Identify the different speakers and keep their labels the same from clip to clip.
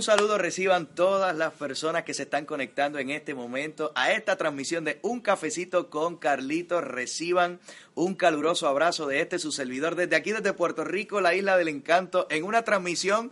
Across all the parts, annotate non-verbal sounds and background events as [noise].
Speaker 1: Un saludo reciban todas las personas que se están conectando en este momento a esta transmisión de Un Cafecito con Carlitos. Reciban un caluroso abrazo de este su servidor desde aquí, desde Puerto Rico, la isla del encanto, en una transmisión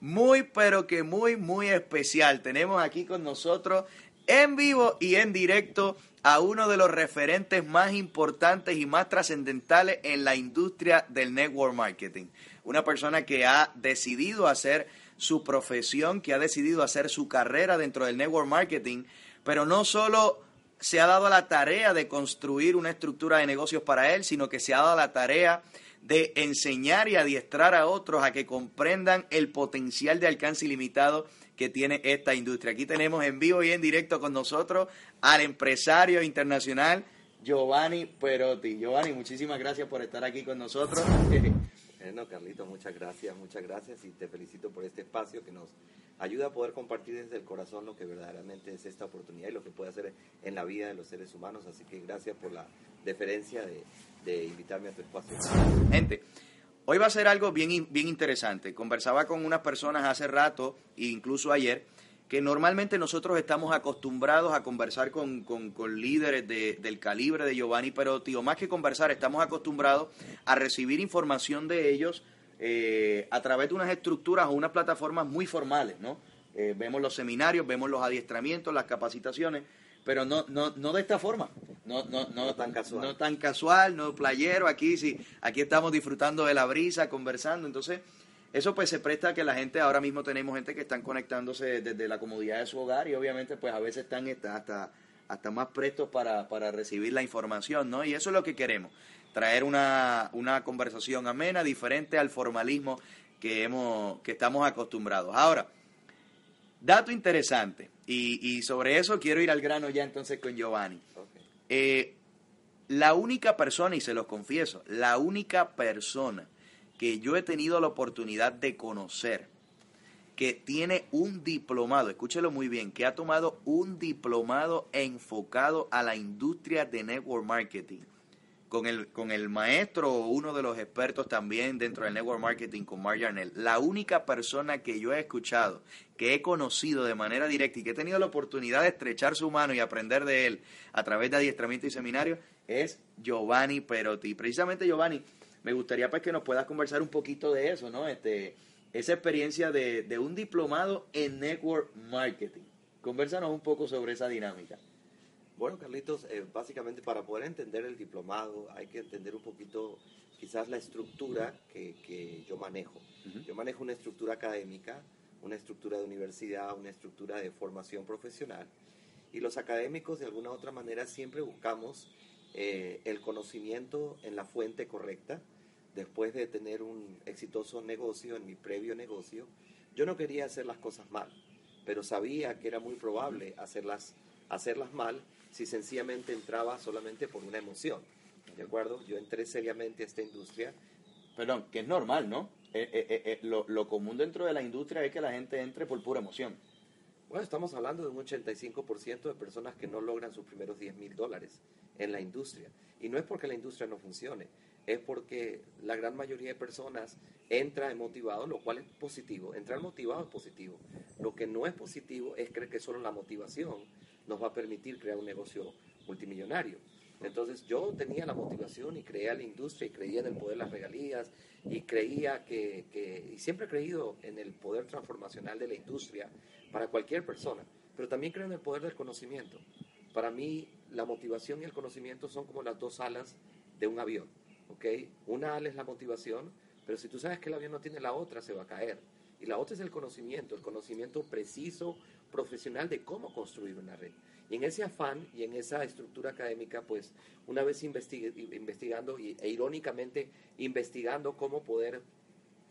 Speaker 1: muy, pero que muy, muy especial. Tenemos aquí con nosotros en vivo y en directo a uno de los referentes más importantes y más trascendentales en la industria del network marketing. Una persona que ha decidido hacer su profesión, que ha decidido hacer su carrera dentro del network marketing, pero no solo se ha dado la tarea de construir una estructura de negocios para él, sino que se ha dado la tarea de enseñar y adiestrar a otros a que comprendan el potencial de alcance ilimitado que tiene esta industria. Aquí tenemos en vivo y en directo con nosotros al empresario internacional Giovanni Perotti. Giovanni, muchísimas gracias por estar aquí con nosotros. [laughs]
Speaker 2: Bueno, Carlito, muchas gracias, muchas gracias y te felicito por este espacio que nos ayuda a poder compartir desde el corazón lo que verdaderamente es esta oportunidad y lo que puede hacer en la vida de los seres humanos. Así que gracias por la deferencia de, invitarme a tu espacio.
Speaker 1: Gente, hoy va a ser algo bien, bien interesante. Conversaba con unas personas hace rato, e incluso ayer, que normalmente nosotros estamos acostumbrados a conversar con, con, líderes de, del calibre de Giovanni Perotti, o más que conversar, estamos acostumbrados a recibir información de ellos eh, a través de unas estructuras o unas plataformas muy formales, ¿no? Eh, vemos los seminarios, vemos los adiestramientos, las capacitaciones, pero no, no, no de esta forma, no, no, no, tan casual, no tan casual, no playero, aquí sí, aquí estamos disfrutando de la brisa, conversando, entonces eso pues se presta a que la gente, ahora mismo tenemos gente que están conectándose desde la comodidad de su hogar y obviamente pues a veces están hasta, hasta más prestos para, para recibir la información, ¿no? Y eso es lo que queremos, traer una, una conversación amena, diferente al formalismo que, hemos, que estamos acostumbrados. Ahora, dato interesante, y, y sobre eso quiero ir al grano ya entonces con Giovanni. Eh, la única persona, y se los confieso, la única persona que yo he tenido la oportunidad de conocer, que tiene un diplomado, escúchelo muy bien, que ha tomado un diplomado enfocado a la industria de network marketing, con el, con el maestro o uno de los expertos también dentro del network marketing, con Mark Yarnell, la única persona que yo he escuchado, que he conocido de manera directa y que he tenido la oportunidad de estrechar su mano y aprender de él a través de adiestramiento y seminarios, es Giovanni Perotti. Precisamente Giovanni, me gustaría pues que nos puedas conversar un poquito de eso, ¿no? Este, esa experiencia de, un diplomado en network marketing. Conversanos un poco sobre esa dinámica.
Speaker 2: Bueno, Carlitos, eh, básicamente para poder entender el diplomado hay que entender un poquito quizás la estructura que, yo manejo. Yo manejo una estructura académica, una estructura de universidad, una estructura de formación profesional. Y los académicos de alguna u otra manera siempre buscamos eh, el conocimiento en la fuente correcta, después de tener un exitoso negocio, en mi previo negocio, yo no quería hacer las cosas mal, pero sabía que era muy probable hacerlas, hacerlas mal si sencillamente entraba solamente por una emoción. ¿De acuerdo? Yo entré seriamente a esta industria.
Speaker 1: Perdón, que es normal, ¿no? Eh, eh, eh, lo, lo común dentro de la industria es que la gente entre por pura emoción.
Speaker 2: Bueno, estamos hablando de un 85% de personas que no logran sus primeros 10 mil dólares en la industria. Y no es porque la industria no funcione, es porque la gran mayoría de personas entra motivado, lo cual es positivo. Entrar motivado es positivo. Lo que no es positivo es creer que solo la motivación nos va a permitir crear un negocio multimillonario. Entonces yo tenía la motivación y creía en la industria y creía en el poder de las regalías y creía que, que, y siempre he creído en el poder transformacional de la industria para cualquier persona, pero también creo en el poder del conocimiento. Para mí la motivación y el conocimiento son como las dos alas de un avión. ¿Ok? Una ala es la motivación, pero si tú sabes que el avión no tiene la otra, se va a caer. Y la otra es el conocimiento, el conocimiento preciso, profesional de cómo construir una red. Y en ese afán y en esa estructura académica, pues una vez investigando y, e irónicamente investigando cómo poder,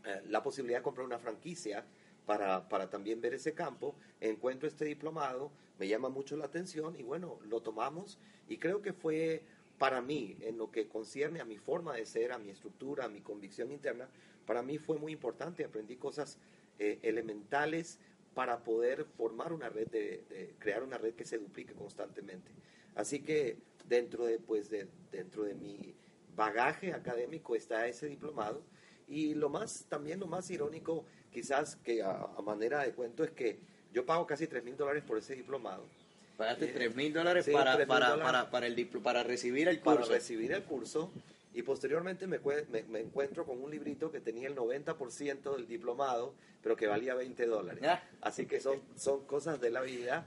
Speaker 2: eh, la posibilidad de comprar una franquicia para, para también ver ese campo, encuentro este diplomado, me llama mucho la atención y bueno, lo tomamos y creo que fue para mí, en lo que concierne a mi forma de ser, a mi estructura, a mi convicción interna, para mí fue muy importante. Aprendí cosas eh, elementales para poder formar una red, de, crear una red que se duplique constantemente. Así que dentro de, pues, de, dentro de mi bagaje académico está ese diplomado Y lo más, también lo más irónico, quizás que a, manera de cuento, es que yo pago casi 3 mil dólares por ese diplomado.
Speaker 1: Pagaste 3 eh, mil dólares para, para, para, para, el para recibir el curso.
Speaker 2: Para recibir el curso. Y posteriormente me, me, encuentro con un librito que tenía el 90% del diplomado, pero que valía 20 dólares. Ah. Así que son, son cosas de la vida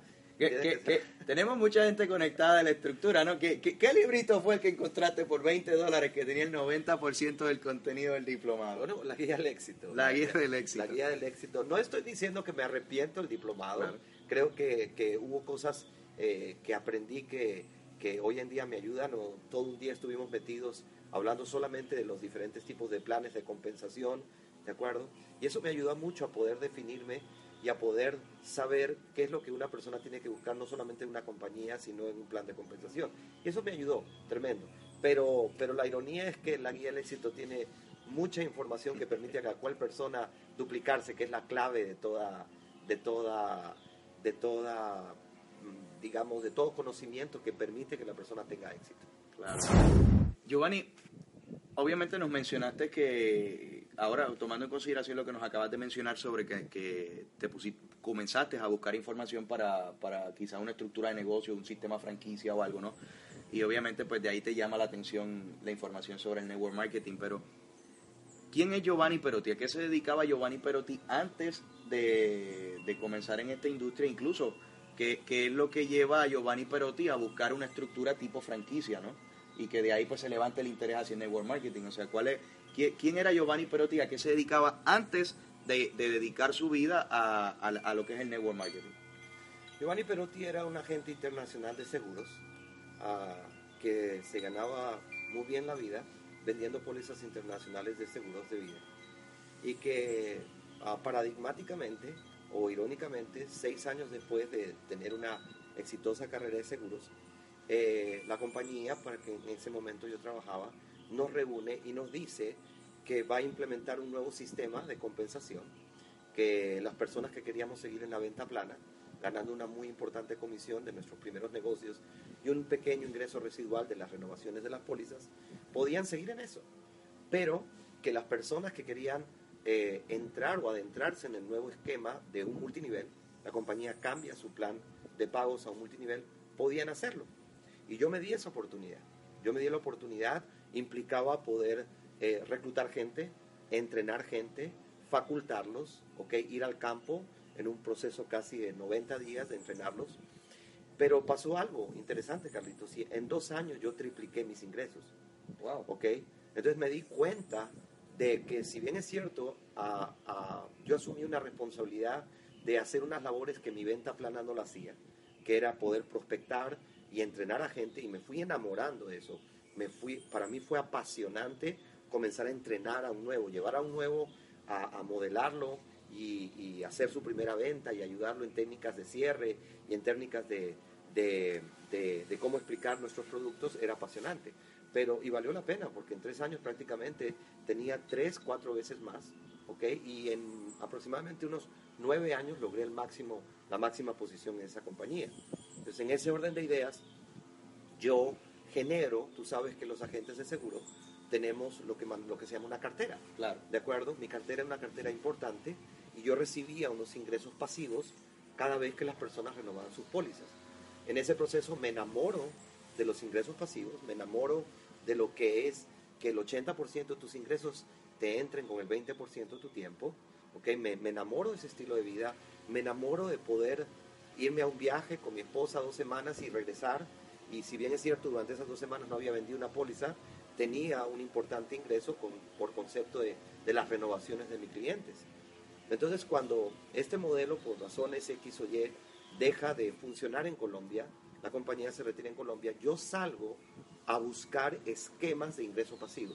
Speaker 1: tenemos mucha gente conectada a la estructura, ¿no? ¿Qué, qué, librito fue el que encontraste por 20 dólares que tenía el 90% del contenido del diplomado?
Speaker 2: Bueno, la guía del éxito.
Speaker 1: La, guía, del éxito.
Speaker 2: La guía del éxito. No estoy diciendo que me arrepiento del diplomado. Creo que, que, hubo cosas eh, que aprendí que, que hoy en día me ayudan. O todo un día estuvimos metidos hablando solamente de los diferentes tipos de planes de compensación, ¿de acuerdo? Y eso me ayudó mucho a poder definirme y a poder saber qué es lo que una persona tiene que buscar, no solamente en una compañía, sino en un plan de compensación. Y eso me ayudó, tremendo. Pero, pero la ironía es que la guía del éxito tiene mucha información que permite a cada cual persona duplicarse, que es la clave de toda, de toda, de toda, digamos, de todo conocimiento que permite que la persona tenga éxito.
Speaker 1: Claro. Giovanni, obviamente nos mencionaste que ahora, tomando en consideración lo que nos acabas de mencionar sobre que, te comenzaste a buscar información para, para quizá una estructura de negocio, un sistema franquicia o algo, ¿no? Y obviamente pues de ahí te llama la atención la información sobre el network marketing, pero ¿quién es Giovanni Perotti? ¿A qué se dedicaba Giovanni Perotti antes de, comenzar en esta industria? Incluso, ¿qué, ¿qué, es lo que lleva a Giovanni Perotti a buscar una estructura tipo franquicia, ¿no? Y que de ahí pues se levante el interés hacia el network marketing. O sea, ¿cuál es, quién era Giovanni Perotti, a qué se dedicaba antes de, dedicar su vida a, lo que es el network marketing.
Speaker 2: Giovanni Perotti era un agente internacional de seguros ah, que se ganaba muy bien la vida vendiendo pólizas internacionales de seguros de vida y que ah, paradigmáticamente o irónicamente, seis años después de tener una exitosa carrera de seguros, eh, la compañía para que en ese momento yo trabajaba nos reúne y nos dice que va a implementar un nuevo sistema de compensación, que las personas que queríamos seguir en la venta plana, ganando una muy importante comisión de nuestros primeros negocios y un pequeño ingreso residual de las renovaciones de las pólizas, podían seguir en eso. Pero que las personas que querían eh, entrar o adentrarse en el nuevo esquema de un multinivel, la compañía cambia su plan de pagos a un multinivel, podían hacerlo. Y yo me di esa oportunidad. Yo me di la oportunidad implicaba poder eh, reclutar gente, entrenar gente, facultarlos, okay, ir al campo en un proceso casi de 90 días de entrenarlos. Pero pasó algo interesante, Carlitos. En dos años yo tripliqué mis ingresos. Wow. Okay. Entonces me di cuenta de que si bien es cierto, yo asumí una responsabilidad de hacer unas labores que mi venta plana no la hacía, que era poder prospectar y entrenar a gente y me fui enamorando de eso me fui, para mí fue apasionante comenzar a entrenar a un nuevo, llevar a un nuevo a, modelarlo y, hacer su primera venta y ayudarlo en técnicas de cierre y en técnicas de, de, cómo explicar nuestros productos era apasionante. Pero, y valió la pena, porque en tres años prácticamente tenía tres, cuatro veces más, ¿ok? Y en aproximadamente unos nueve años logré el máximo, la máxima posición en esa compañía. Entonces, en ese orden de ideas, yo genero, tú sabes que los agentes de seguro tenemos lo que, lo que se llama una cartera.
Speaker 1: Claro.
Speaker 2: ¿De acuerdo? Mi cartera es una cartera importante y yo recibía unos ingresos pasivos cada vez que las personas renovaban sus pólizas. En ese proceso me enamoro de los ingresos pasivos, me enamoro de lo que es que el 80% de tus ingresos te entren con el 20% de tu tiempo. ¿okay? Me, enamoro de ese estilo de vida, me enamoro de poder irme a un viaje con mi esposa dos semanas y regresar y si bien es cierto, durante esas dos semanas no había vendido una póliza, tenía un importante ingreso por concepto de, las renovaciones de mis clientes. Entonces, cuando este modelo, por razones X o Y, deja de funcionar en Colombia, la compañía se retira en Colombia, yo salgo a buscar esquemas de ingreso pasivo.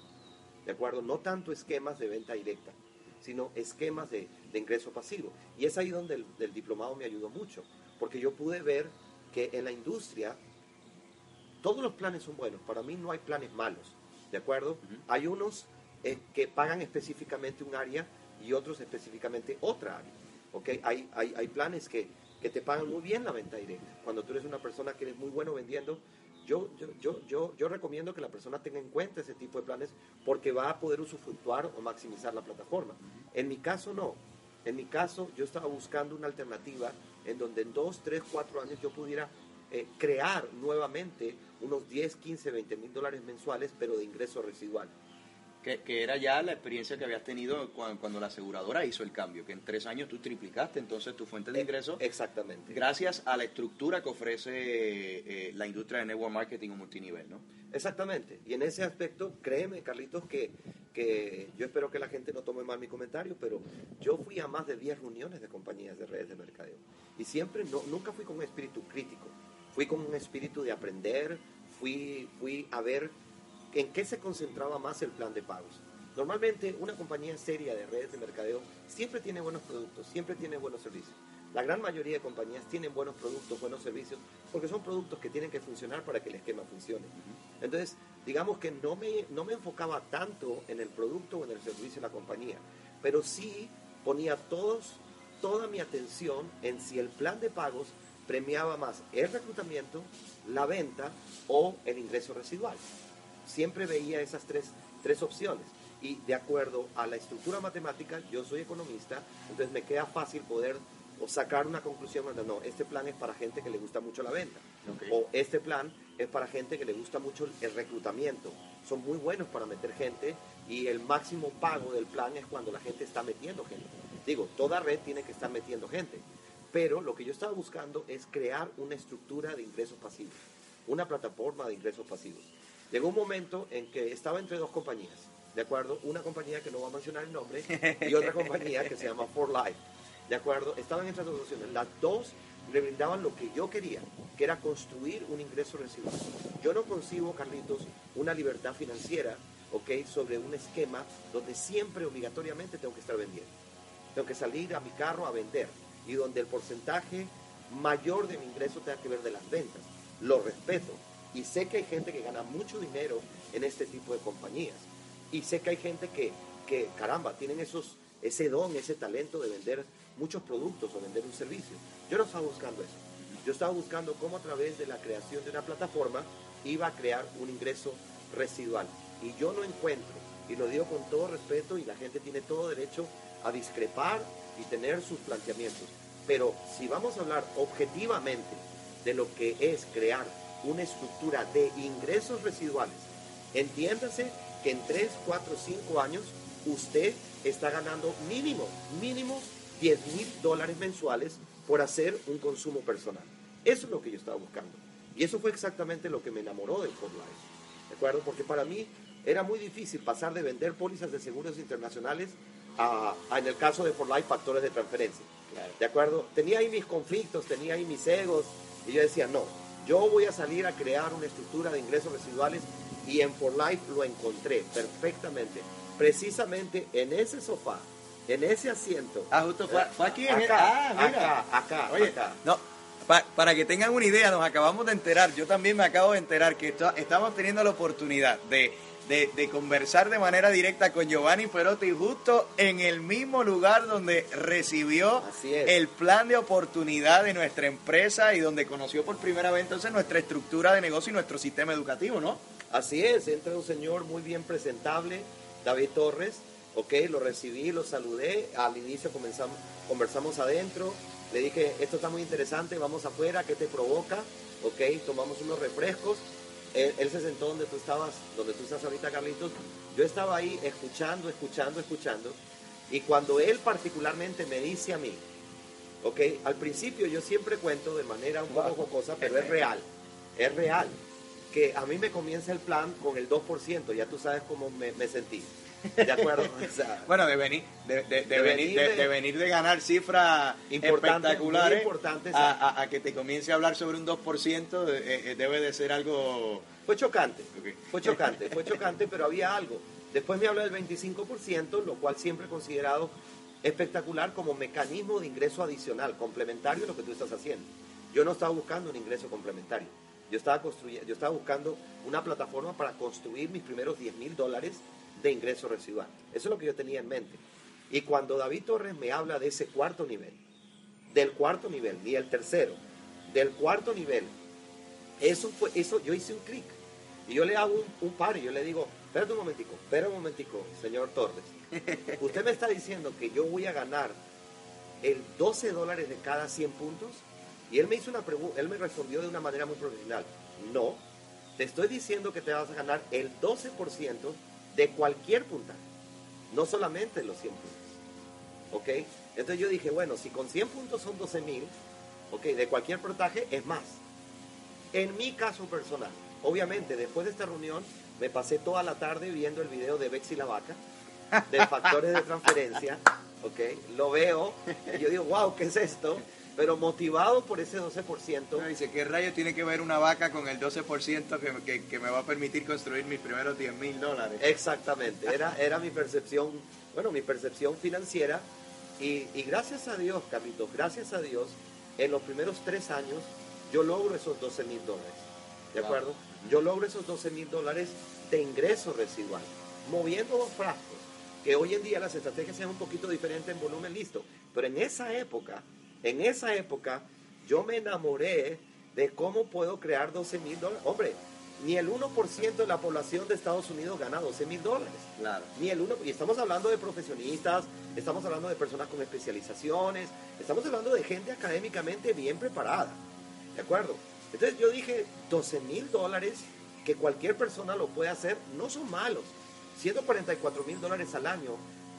Speaker 2: ¿De acuerdo? No tanto esquemas de venta directa, sino esquemas de, ingreso pasivo. Y es ahí donde el, el diplomado me ayudó mucho, porque yo pude ver que en la industria todos los planes son buenos, para mí no hay planes malos, ¿de acuerdo? Hay unos eh, que pagan específicamente un área y otros específicamente otra área, ¿ok? Hay, hay, hay planes que, que, te pagan muy bien la venta directa. Cuando tú eres una persona que eres muy bueno vendiendo, yo, yo, yo, yo, yo recomiendo que la persona tenga en cuenta ese tipo de planes porque va a poder usufructuar o maximizar la plataforma. En mi caso no. En mi caso yo estaba buscando una alternativa en donde en dos, tres, cuatro años yo pudiera eh, crear nuevamente unos 10, 15, 20 mil dólares mensuales, pero de ingreso residual.
Speaker 1: Que, era ya la experiencia que habías tenido cuando, la aseguradora hizo el cambio, que en tres años tú triplicaste entonces tu fuente de eh, ingresos.
Speaker 2: Exactamente.
Speaker 1: Gracias a la estructura que ofrece eh, la industria de network marketing o multinivel, ¿no?
Speaker 2: Exactamente. Y en ese aspecto, créeme, Carlitos, que, que yo espero que la gente no tome mal mi comentario, pero yo fui a más de 10 reuniones de compañías de redes de mercadeo. Y siempre, no, nunca fui con un espíritu crítico, fui con un espíritu de aprender, fui, fui a ver en qué se concentraba más el plan de pagos. Normalmente una compañía seria de redes de mercadeo siempre tiene buenos productos, siempre tiene buenos servicios. La gran mayoría de compañías tienen buenos productos, buenos servicios, porque son productos que tienen que funcionar para que el esquema funcione. Entonces, digamos que no me, no me enfocaba tanto en el producto o en el servicio de la compañía, pero sí ponía todos, toda mi atención en si el plan de pagos premiaba más el reclutamiento, la venta o el ingreso residual siempre veía esas tres, tres opciones. Y de acuerdo a la estructura matemática, yo soy economista, entonces me queda fácil poder o sacar una conclusión no, este plan es para gente que le gusta mucho la venta. O este plan es para gente que le gusta mucho el reclutamiento. Son muy buenos para meter gente y el máximo pago del plan es cuando la gente está metiendo gente. Digo, toda red tiene que estar metiendo gente. Pero lo que yo estaba buscando es crear una estructura de ingresos pasivos, una plataforma de ingresos pasivos. Llegó un momento en que estaba entre dos compañías, ¿de acuerdo? Una compañía que no va a mencionar el nombre y otra [laughs] compañía que se llama For Life, ¿de acuerdo? Estaban en esas dos opciones. Las dos le brindaban lo que yo quería, que era construir un ingreso residual. Yo no concibo, Carlitos, una libertad financiera, ¿ok? Sobre un esquema donde siempre obligatoriamente tengo que estar vendiendo. Tengo que salir a mi carro a vender y donde el porcentaje mayor de mi ingreso tenga que ver de las ventas. Lo respeto, y sé que hay gente que gana mucho dinero en este tipo de compañías. Y sé que hay gente que, que caramba, tienen esos, ese don, ese talento de vender muchos productos o vender un servicio. Yo no estaba buscando eso. Yo estaba buscando cómo a través de la creación de una plataforma iba a crear un ingreso residual. Y yo no encuentro, y lo digo con todo respeto, y la gente tiene todo derecho a discrepar y tener sus planteamientos. Pero si vamos a hablar objetivamente de lo que es crear una estructura de ingresos residuales. Entiéndase que en 3, 4, 5 años usted está ganando mínimo, mínimo 10 mil dólares mensuales por hacer un consumo personal. Eso es lo que yo estaba buscando. Y eso fue exactamente lo que me enamoró del For Life. ¿De acuerdo? Porque para mí era muy difícil pasar de vender pólizas de seguros internacionales a, en el caso de For Life, factores de transferencia. ¿De acuerdo? Tenía ahí mis conflictos, tenía ahí mis egos. Y yo decía, no, yo voy a salir a crear una estructura de ingresos residuales y en For Life lo encontré perfectamente. Precisamente en ese sofá, en ese asiento.
Speaker 1: Ah, justo fue, aquí en
Speaker 2: acá, ah, acá, acá,
Speaker 1: Oye,
Speaker 2: acá.
Speaker 1: No, para que tengan una idea, nos acabamos de enterar, yo también me acabo de enterar que estamos teniendo la oportunidad de de, conversar de manera directa con Giovanni Perotti justo en el mismo lugar donde recibió el plan de oportunidad de nuestra empresa y donde conoció por primera vez entonces nuestra estructura de negocio y nuestro sistema educativo, ¿no?
Speaker 2: Así es, entra un señor muy bien presentable, David Torres, ok, lo recibí, lo saludé, al inicio comenzamos, conversamos adentro, le dije, esto está muy interesante, vamos afuera, ¿qué te provoca? Ok, tomamos unos refrescos él, se sentó donde tú estabas, donde tú estás ahorita, Carlitos. Yo estaba ahí escuchando, escuchando, escuchando. Y cuando él particularmente me dice a mí, ok, al principio yo siempre cuento de manera un poco jocosa, pero es real, es real, que a mí me comienza el plan con el 2%, ya tú sabes cómo me, me sentí. ¿De acuerdo?
Speaker 1: bueno, de venir de, de, venir, de, venir de ganar cifras espectaculares a, que te comience a hablar sobre un 2% eh, eh, debe de ser algo...
Speaker 2: Fue chocante, fue chocante, fue chocante, pero había algo. Después me habla del 25%, lo cual siempre he considerado espectacular como mecanismo de ingreso adicional, complementario a lo que tú estás haciendo. Yo no estaba buscando un ingreso complementario. Yo estaba, construyendo, yo estaba buscando una plataforma para construir mis primeros 10 mil dólares de ingreso residual. Eso es lo que yo tenía en mente. Y cuando David Torres me habla de ese cuarto nivel, del cuarto nivel, ni el tercero, del cuarto nivel, Eso fue, eso, yo hice un clic. Y yo le hago un, un par y yo le digo, espérate un momentico, espera un momentico, señor Torres. Usted me está diciendo que yo voy a ganar el 12 dólares de cada 100 puntos. Y él me hizo una pregunta, él me respondió de una manera muy profesional. No, te estoy diciendo que te vas a ganar el 12% de cualquier puntaje, no solamente los 100 puntos. ¿Ok? Entonces yo dije, bueno, si con 100 puntos son 12 mil, ok, de cualquier puntaje es más. En mi caso personal, obviamente después de esta reunión me pasé toda la tarde viendo el video de Bexy la vaca, de factores de transferencia, ok, lo veo y yo digo, wow, ¿qué es esto? Pero motivado por ese 12%.
Speaker 1: dice, ¿qué rayo tiene que ver una vaca con el 12% que, que, que me va a permitir construir mis primeros 10 mil dólares?
Speaker 2: Exactamente, era, era mi percepción, bueno, mi percepción financiera y, y gracias a Dios, Carlitos, gracias a Dios, en los primeros tres años yo logro esos 12 mil dólares. ¿De
Speaker 1: Wow.
Speaker 2: acuerdo? Yo logro esos 12 mil dólares de ingreso residual, moviendo dos frascos, que hoy en día las estrategias sean un poquito diferentes en volumen listo. Pero en esa época, en esa época, yo me enamoré de cómo puedo crear 12 mil dólares. Hombre, ni el 1% de la población de Estados Unidos gana 12 mil dólares.
Speaker 1: Claro.
Speaker 2: Ni el uno, y estamos hablando de profesionistas, estamos hablando de personas con especializaciones, estamos hablando de gente académicamente bien preparada. ¿De acuerdo? Entonces yo dije, 12 mil dólares que cualquier persona lo puede hacer, no son malos. 144 mil dólares al año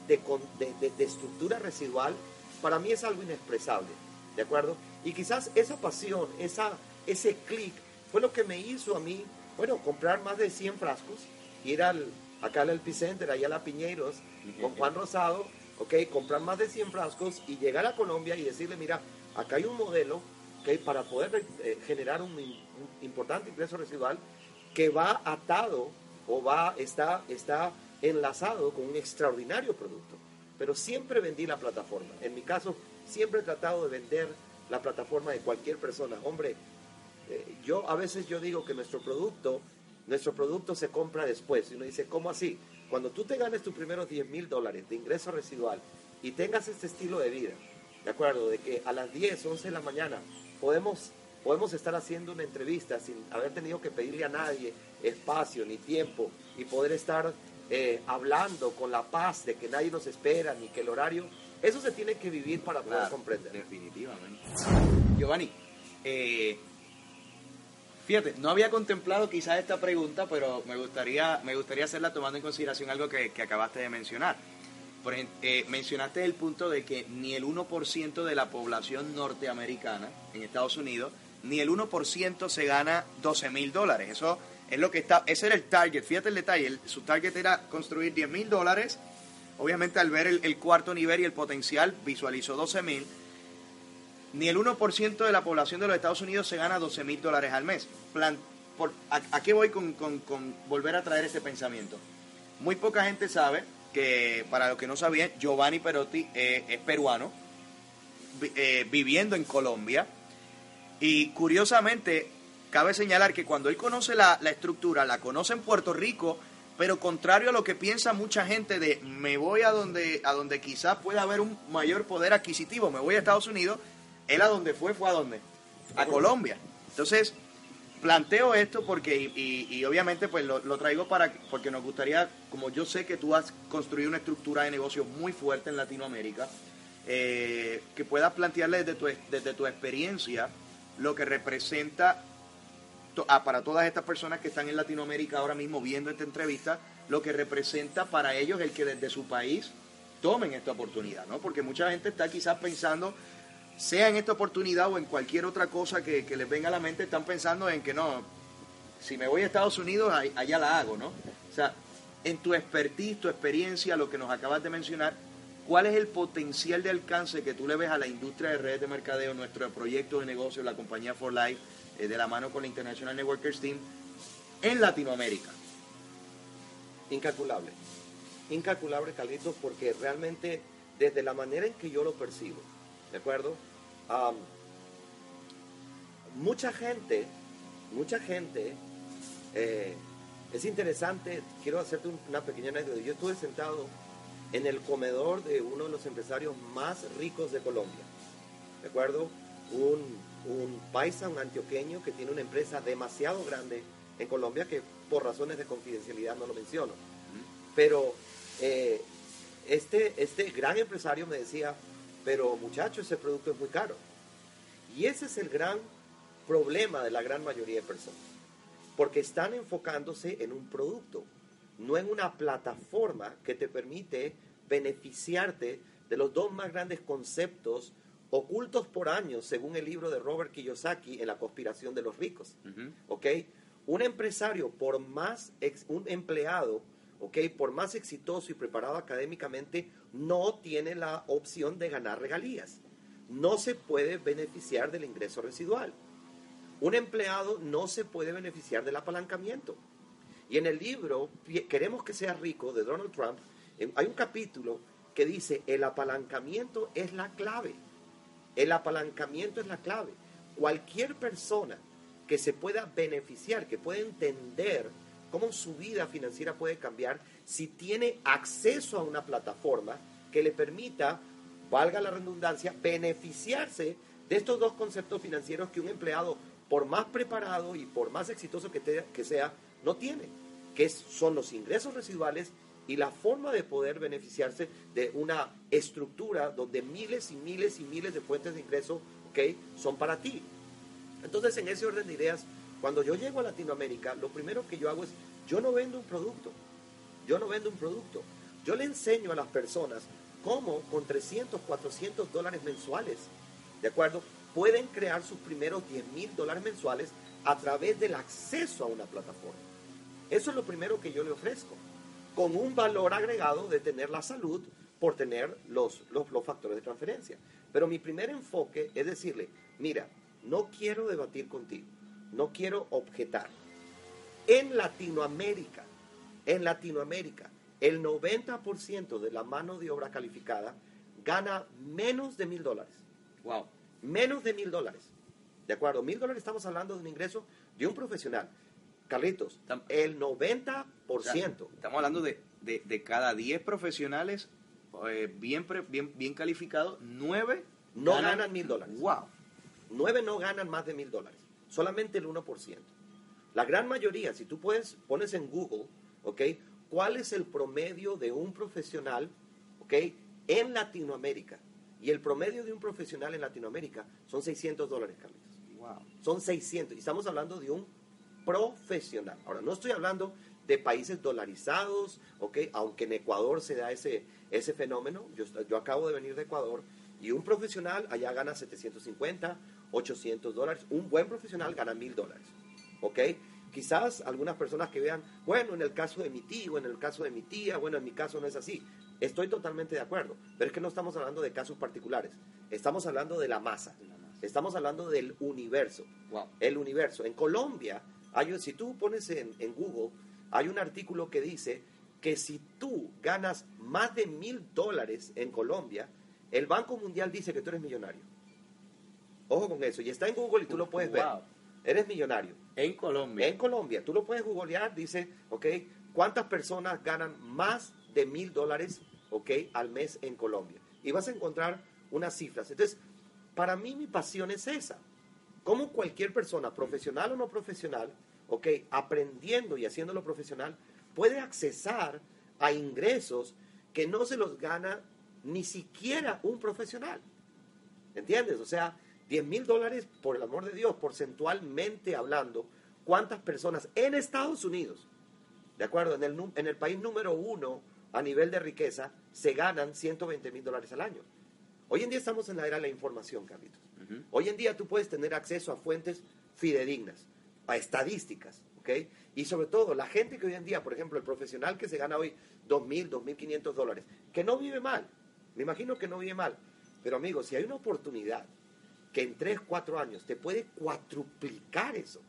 Speaker 2: de, de- de- de estructura residual, para mí es algo inexpresable. ¿De acuerdo? Y quizás esa pasión, esa, ese clic, fue lo que me hizo a mí, bueno, comprar más de 100 frascos, ir al, acá al LP Center, allá a la Piñeiros, con [laughs] Juan Rosado, ok, comprar más de 100 frascos y llegar a Colombia y decirle, mira, acá hay un modelo, ok, para poder eh, generar un, un importante ingreso residual que va atado o va, está, está enlazado con un extraordinario producto. Pero siempre vendí la plataforma. En mi caso, siempre he tratado de vender la plataforma de cualquier persona. Hombre, eh, yo a veces yo digo que nuestro producto, nuestro producto se compra después. Y uno dice, ¿cómo así? Cuando tú te ganes tus primeros 10 mil dólares de ingreso residual y tengas este estilo de vida, ¿de acuerdo? De que a las 10, 11 de la mañana podemos, podemos estar haciendo una entrevista sin haber tenido que pedirle a nadie espacio ni tiempo y poder estar eh, hablando con la paz de que nadie nos espera ni que el horario, eso se tiene que vivir para poder
Speaker 1: Claro,
Speaker 2: comprender.
Speaker 1: Definitivamente. Giovanni, eh, fíjate, no había contemplado quizás esta pregunta, pero me gustaría, me gustaría hacerla tomando en consideración algo que, que acabaste de mencionar. Por ejemplo, eh, mencionaste el punto de que ni el 1% de la población norteamericana en Estados Unidos, ni el 1% se gana 12 mil dólares. Eso es lo que está, ese era el target. Fíjate el detalle, su target era construir 10 mil dólares. Obviamente al ver el, cuarto nivel y el potencial visualizó 12 mil. Ni el 1% de la población de los Estados Unidos se gana 12 mil dólares al mes. A, qué voy con, volver a traer ese pensamiento? Muy poca gente sabe que, para los que no sabían, Giovanni Perotti eh, es peruano, eh, viviendo en Colombia. Y curiosamente, cabe señalar que cuando él conoce la, la estructura, la conoce en Puerto Rico, pero contrario a lo que piensa mucha gente de me voy a donde, a donde quizás pueda haber un mayor poder adquisitivo, me voy a Estados Unidos, él a donde fue, fue a dónde? A Colombia. Entonces, planteo esto porque, y, y- y obviamente pues lo, lo traigo para, porque nos gustaría, como yo sé que tú has construido una estructura de negocio muy fuerte en Latinoamérica, eh, que puedas plantearle desde tu, desde tu experiencia lo que representa ah, para todas estas personas que están en Latinoamérica ahora mismo viendo esta entrevista, lo que representa para ellos el que desde su país tomen esta oportunidad, ¿no? Porque mucha gente está quizás pensando, sea en esta oportunidad o en cualquier otra cosa que, les venga a la mente, están pensando en que no, si me voy a Estados Unidos, allá la hago, ¿no? O sea, en tu expertise, tu experiencia, lo que nos acabas de mencionar, ¿cuál es el potencial de alcance que tú le ves a la industria de redes de mercadeo, nuestro proyecto de negocio, la compañía For Life, eh, de la mano con la International Networkers Team, en Latinoamérica?
Speaker 2: Incalculable. Incalculable, Carlitos, porque realmente desde la manera en que yo lo percibo, ¿de acuerdo? Mucha gente, mucha gente, eh, es interesante, quiero hacerte un- una pequeña anécdota. Yo estuve sentado en el comedor de uno de los empresarios más ricos de Colombia, ¿de acuerdo? Un un paisa, un antioqueño que tiene una empresa demasiado grande en Colombia que por razones de confidencialidad no lo menciono. Pero eh, este, este gran empresario me decía, pero muchacho, ese producto es muy caro. Y ese es el gran problema de la gran mayoría de personas. Porque están enfocándose en un producto, no en una plataforma que te permite beneficiarte de los dos más grandes conceptos ocultos por años, según el libro de Robert Kiyosaki en La conspiración de los ricos. ¿Ok? Un empresario, por más, un empleado, ¿ok? Por más exitoso y preparado académicamente, no tiene la opción de ganar regalías. No se puede beneficiar del ingreso residual. Un empleado no se puede beneficiar del apalancamiento. Y en el libro, Queremos que sea rico, de Donald Trump, hay un capítulo que dice, el apalancamiento es la clave. El apalancamiento es la clave. Cualquier persona que se pueda beneficiar, que pueda entender cómo su vida financiera puede cambiar si tiene acceso a una plataforma que le permita, valga la redundancia, beneficiarse de estos dos conceptos financieros que un empleado, por más preparado y por más exitoso que, que sea, no tiene, que son los ingresos residuales y la forma de poder beneficiarse de una estructura donde miles y miles y miles de fuentes de ingreso ¿okay? son para ti. Entonces, en ese orden de ideas, cuando yo llego a Latinoamérica, lo primero que yo hago es, yo no vendo un producto, yo no vendo un producto, yo le enseño a las personas cómo con 300, 400 dólares mensuales, ¿de acuerdo? Pueden crear sus primeros 10 mil dólares mensuales a través del acceso a una plataforma. Eso es lo primero que yo le ofrezco con un valor agregado de tener la salud por tener los, los, factores de transferencia. Pero mi primer enfoque es decirle, mira, no quiero debatir contigo, no quiero objetar. En Latinoamérica, en Latinoamérica, el 90% de la mano de obra calificada gana menos de mil dólares.
Speaker 1: Wow.
Speaker 2: Menos de mil dólares. ¿De acuerdo? Mil dólares estamos hablando de un ingreso de un profesional. Carlitos, el 90%.
Speaker 1: estamos hablando de, de, cada 10 profesionales eh, bien, bien, bien calificados, 9
Speaker 2: no ganan mil dólares.
Speaker 1: ¡Wow!
Speaker 2: 9 no ganan más de mil dólares. Solamente el 1%. La gran mayoría, si tú puedes, pones en Google, ¿ok? ¿Cuál es el promedio de un profesional, ¿ok? En Latinoamérica. Y el promedio de un profesional en Latinoamérica son 600 dólares, Carlitos.
Speaker 1: Wow.
Speaker 2: Son 600. Y estamos hablando de un profesional. Ahora, no estoy hablando de países dolarizados, ¿ok? Aunque en Ecuador se da ese, ese fenómeno. Yo, yo acabo de venir de Ecuador y un profesional allá gana 750, 800 dólares. Un buen profesional gana 1000 dólares, ¿ok? Quizás algunas personas que vean, bueno, en el caso de mi tío, en el caso de mi tía, bueno, en mi caso no es así. Estoy totalmente de acuerdo, pero es que no estamos hablando de casos particulares, estamos hablando de la masa, estamos hablando del universo.
Speaker 1: Wow.
Speaker 2: El universo. En Colombia, si tú pones en, Google, hay un artículo que dice que si tú ganas más de mil dólares en Colombia, el Banco Mundial dice que tú eres millonario. Ojo con eso. Y está en Google y tú lo puedes ver. Eres millonario.
Speaker 1: En Colombia.
Speaker 2: En Colombia. Tú lo puedes googlear. Dice, ok, ¿cuántas personas ganan más de mil dólares, ok, al mes en Colombia? Y vas a encontrar unas cifras. Entonces, para mí mi pasión es esa. Como cualquier persona, profesional o no profesional, ok, aprendiendo y haciéndolo profesional, puede accesar a ingresos que no se los gana ni siquiera un profesional. ¿Entiendes? O sea, 10 mil dólares, por el amor de Dios, porcentualmente hablando, ¿cuántas personas en Estados Unidos, de acuerdo, en el, país número uno a nivel de riqueza, se ganan 120 mil dólares al año? Hoy en día estamos en la era de la información, Carlitos. Hoy en día tú puedes tener acceso a fuentes fidedignas a estadísticas, ¿ok? Y sobre todo, la gente que hoy en día, por ejemplo, el profesional que se gana hoy 2.000, 2.500 dólares, que no vive mal, me imagino que no vive mal, pero amigos, si hay una oportunidad que en 3, 4 años te puede cuatruplicar eso,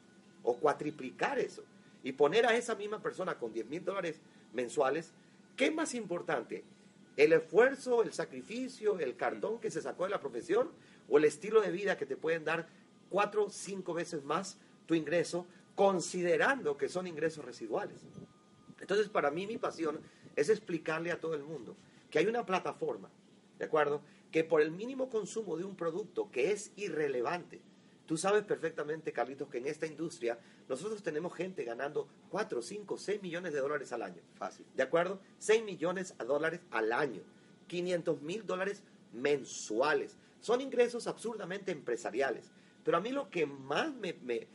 Speaker 2: o cuatriplicar eso, y poner a esa misma persona con 10.000 dólares mensuales, ¿qué más importante? ¿El esfuerzo, el sacrificio, el cartón que se sacó de la profesión o el estilo de vida que te pueden dar cuatro, cinco veces más tu ingreso, considerando que son ingresos residuales. Entonces, para mí mi pasión es explicarle a todo el mundo que hay una plataforma, ¿de acuerdo? Que por el mínimo consumo de un producto que es irrelevante, Tú sabes perfectamente, Carlitos, que en esta industria nosotros tenemos gente ganando 4, 5, 6 millones de dólares al año.
Speaker 1: Fácil.
Speaker 2: ¿De acuerdo? 6 millones de dólares al año. 500 mil dólares mensuales. Son ingresos absurdamente empresariales. Pero a mí lo que más me, me,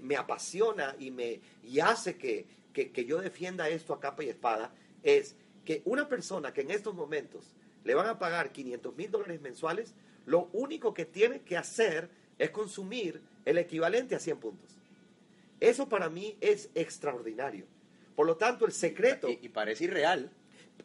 Speaker 2: me, apasiona y, me, y hace que, que, que yo defienda esto a capa y espada es que una persona que en estos momentos le van a pagar 500 mil dólares mensuales, lo único que tiene que hacer es consumir el equivalente a 100 puntos. Eso para mí es extraordinario. Por lo tanto, el secreto...
Speaker 1: Y parece irreal.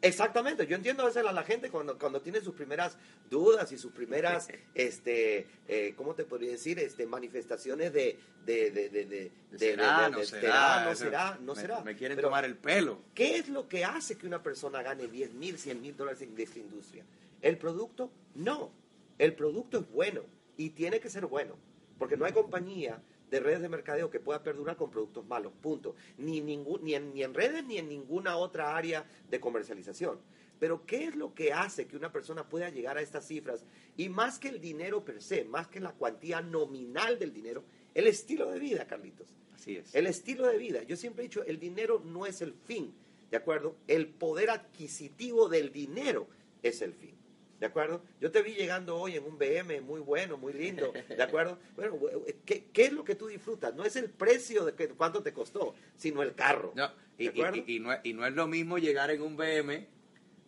Speaker 2: Exactamente, yo entiendo a veces a la gente cuando, cuando tiene sus primeras dudas y sus primeras, [laughs] este, eh, ¿cómo te podría decir? Este, manifestaciones de... de, de, de, de, de-
Speaker 1: será, no será,
Speaker 2: no será, no
Speaker 1: me-
Speaker 2: será.
Speaker 1: Me quieren
Speaker 2: Pero,
Speaker 1: tomar el pelo.
Speaker 2: ¿Qué es lo que hace que una persona gane 10 mil, 100 mil dólares en esta industria? ¿El producto? No. El producto es bueno y tiene que ser bueno. Porque no hay compañía de redes de mercadeo que pueda perdurar con productos malos. Punto. Ni, ningún, ni, en, ni en redes ni en ninguna otra área de comercialización. Pero ¿qué es lo que hace que una persona pueda llegar a estas cifras? Y más que el dinero per se, más que la cuantía nominal del dinero, el estilo de vida, Carlitos.
Speaker 1: Así es.
Speaker 2: El estilo de vida. Yo siempre he dicho, el dinero no es el fin, ¿de acuerdo? El poder adquisitivo del dinero es el fin. ¿De acuerdo? Yo te vi llegando hoy en un BM muy bueno, muy lindo, ¿de acuerdo? [laughs] Bueno, ¿qué, qué es lo que tú disfrutas? No es el precio de que, cuánto te costó, sino el carro.
Speaker 1: No, y,
Speaker 2: ¿De acuerdo?
Speaker 1: y- y- no, es- y no es lo mismo llegar en un BM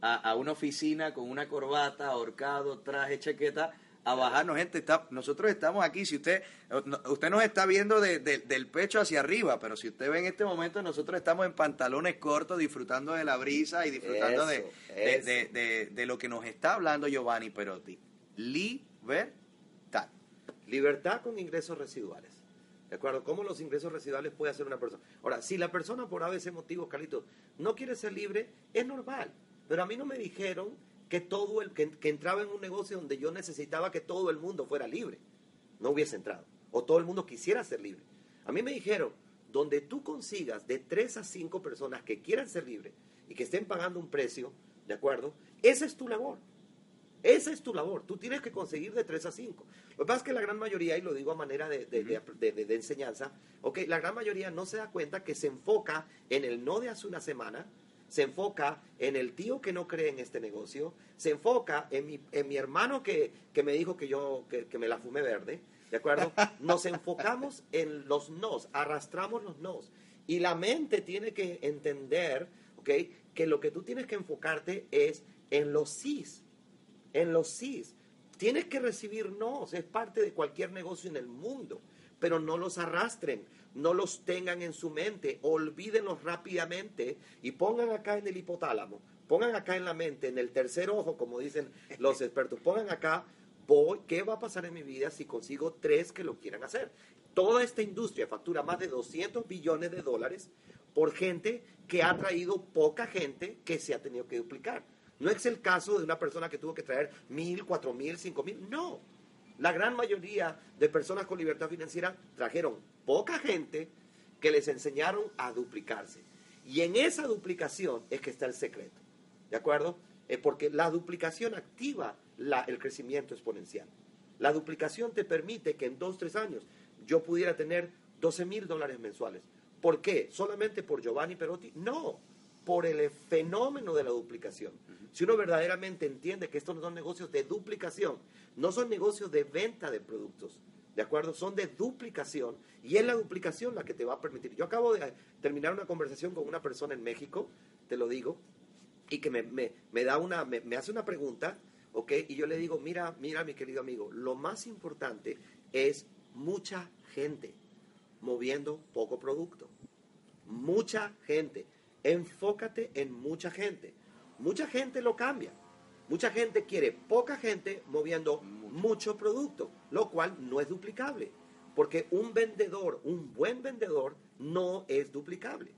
Speaker 1: a, a una oficina con una corbata, ahorcado, traje, chaqueta, a bajarnos. Gente, está, nosotros estamos aquí. Si usted no- usted nos está viendo de- de- del pecho hacia arriba, pero si usted ve en este momento, nosotros estamos en pantalones cortos, disfrutando de la brisa y disfrutando de,
Speaker 2: Eso,
Speaker 1: de,
Speaker 2: eso.
Speaker 1: de- de- de lo que nos está hablando Giovanni Perotti. Libertad.
Speaker 2: Libertad con ingresos residuales. ¿De acuerdo? ¿Cómo los ingresos residuales puede hacer una persona? Ahora, si la persona por ABC motivos, Carlitos, no quiere ser libre, es normal. Pero a mí no me dijeron que todo el que, que entraba en un negocio donde yo necesitaba que todo el mundo fuera libre. No hubiese entrado. O todo el mundo quisiera ser libre. A mí me dijeron, donde tú consigas de 3 a 5 personas que quieran ser libres y que estén pagando un precio, ¿de acuerdo? Esa es tu labor. Esa es tu labor. Tú tienes que conseguir de 3 a 5. Lo que pasa es que la gran mayoría, y lo digo a manera de, de- de- de- enseñanza, ok, la gran mayoría no se da cuenta que se enfoca en el no de hace una semana, se enfoca en el tío que no cree en este negocio, se enfoca en mi, en mi hermano que, que me dijo que yo que, que me la fumé verde, ¿de acuerdo? Nos enfocamos en los nos, arrastramos los nos. Y la mente tiene que entender, ¿ok? Que lo que tú tienes que enfocarte es en los sís en los sís. Tienes que recibir no, es parte de cualquier negocio en el mundo, pero no los arrastren, no los tengan en su mente, olvídenlos rápidamente y pongan acá en el hipotálamo, pongan acá en la mente, en el tercer ojo, como dicen los [laughs] expertos, pongan acá, voy, ¿qué va a pasar en mi vida si consigo tres que lo quieran hacer? Toda esta industria factura más de 200 billones de dólares por gente que ha traído poca gente que se ha tenido que duplicar. No es el caso de una persona que tuvo que traer mil, cuatro mil, cinco mil. No. La gran mayoría de personas con libertad financiera trajeron poca gente que les enseñaron a duplicarse. Y en esa duplicación es que está el secreto. ¿De acuerdo? Eh, porque la duplicación activa la- el crecimiento exponencial. La duplicación te permite que en dos, tres años yo pudiera tener 12 mil dólares mensuales. ¿Por qué? ¿Solamente por Giovanni Perotti? No, por el fenómeno de la duplicación. Si uno verdaderamente entiende que estos son negocios de duplicación, no son negocios de venta de productos, ¿de acuerdo? Son de duplicación y es la duplicación la que te va a permitir. Yo acabo de terminar una conversación con una persona en México, te lo digo, y que me, me- me da una, me, me hace una pregunta, ¿ok? Y yo le digo, mira, mira, mi querido amigo, lo más importante es mucha gente moviendo poco producto. Mucha gente. Enfócate en mucha gente. Mucha gente lo cambia. Mucha gente quiere poca gente moviendo mucho producto, lo cual no es duplicable. Porque un vendedor, un buen vendedor, no es duplicable.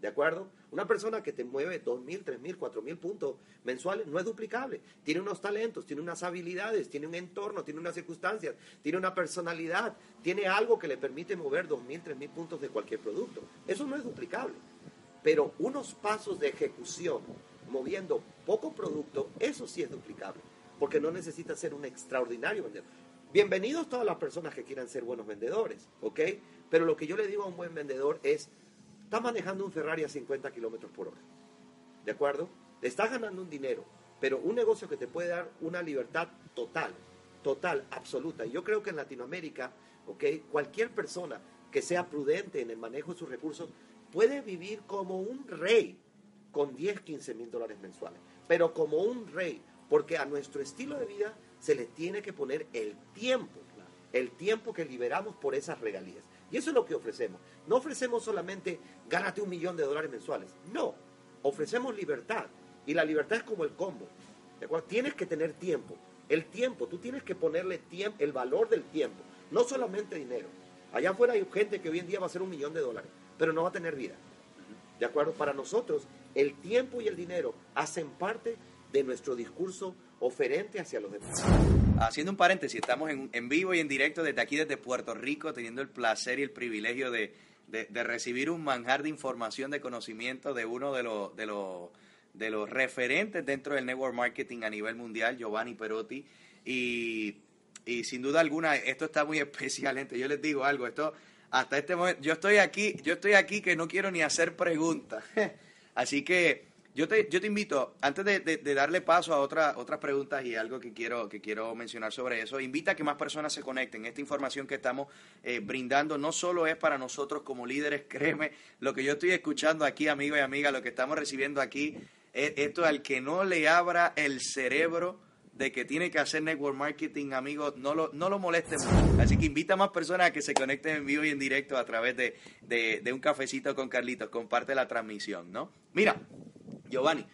Speaker 2: ¿De acuerdo? Una persona que te mueve 2.000, 3.000, 4.000 puntos mensuales no es duplicable. Tiene unos talentos, tiene unas habilidades, tiene un entorno, tiene unas circunstancias, tiene una personalidad, tiene algo que le permite mover 2.000, 3.000 puntos de cualquier producto. Eso no es duplicable. Pero unos pasos de ejecución moviendo poco producto, eso sí es duplicable. Porque no necesita ser un extraordinario vendedor. Bienvenidos todas las personas que quieran ser buenos vendedores, ¿ok? Pero lo que yo le digo a un buen vendedor es, estás manejando un Ferrari a 50 kilómetros por hora, ¿de acuerdo? Estás ganando un dinero, pero un negocio que te puede dar una libertad total, total, absoluta. Y yo creo que en Latinoamérica, ¿ok? Cualquier persona que sea prudente en el manejo de sus recursos puede vivir como un rey con 10, 15 mil dólares mensuales, pero como un rey, porque a nuestro estilo de vida se le tiene que poner el tiempo, el tiempo que liberamos por esas regalías. Y eso es lo que ofrecemos. No ofrecemos solamente gánate un millón de dólares mensuales. No, ofrecemos libertad. Y la libertad es como el combo. ¿de acuerdo? Tienes que tener tiempo. El tiempo, tú tienes que ponerle tiempo, el valor del tiempo, no solamente dinero. Allá afuera hay gente que hoy en día va a ser un millón de dólares, pero no va a tener vida. ¿De acuerdo? Para nosotros, el tiempo y el dinero hacen parte de nuestro discurso oferente hacia los demás.
Speaker 1: Haciendo un paréntesis, estamos en, vivo y en directo desde aquí, desde Puerto Rico, teniendo el placer y el privilegio de, recibir un manjar de información, de conocimiento de uno de los, de, los, de los referentes dentro del network marketing a nivel mundial, Giovanni Perotti. Y, y sin duda alguna, esto está muy [laughs] especial, gente. Yo les digo algo, esto hasta este momento, yo estoy aquí, yo estoy aquí que no quiero ni hacer preguntas. [laughs] Así que yo te, yo te invito, antes de, darle paso a otra, otras preguntas y algo que quiero, que quiero mencionar sobre eso, invita a que más personas se conecten. Esta información que estamos eh, brindando no solo es para nosotros como líderes, [laughs] créeme, lo que yo estoy escuchando aquí, amigo y amiga, lo que estamos recibiendo aquí, es esto al que no le abra el cerebro de que tiene que hacer network marketing, amigo, no lo, no lo molesten Así que invita a más personas a que se conecten en vivo y en directo a través de, de un cafecito con Carlitos. Comparte la transmisión, ¿no? Mira, Giovanni,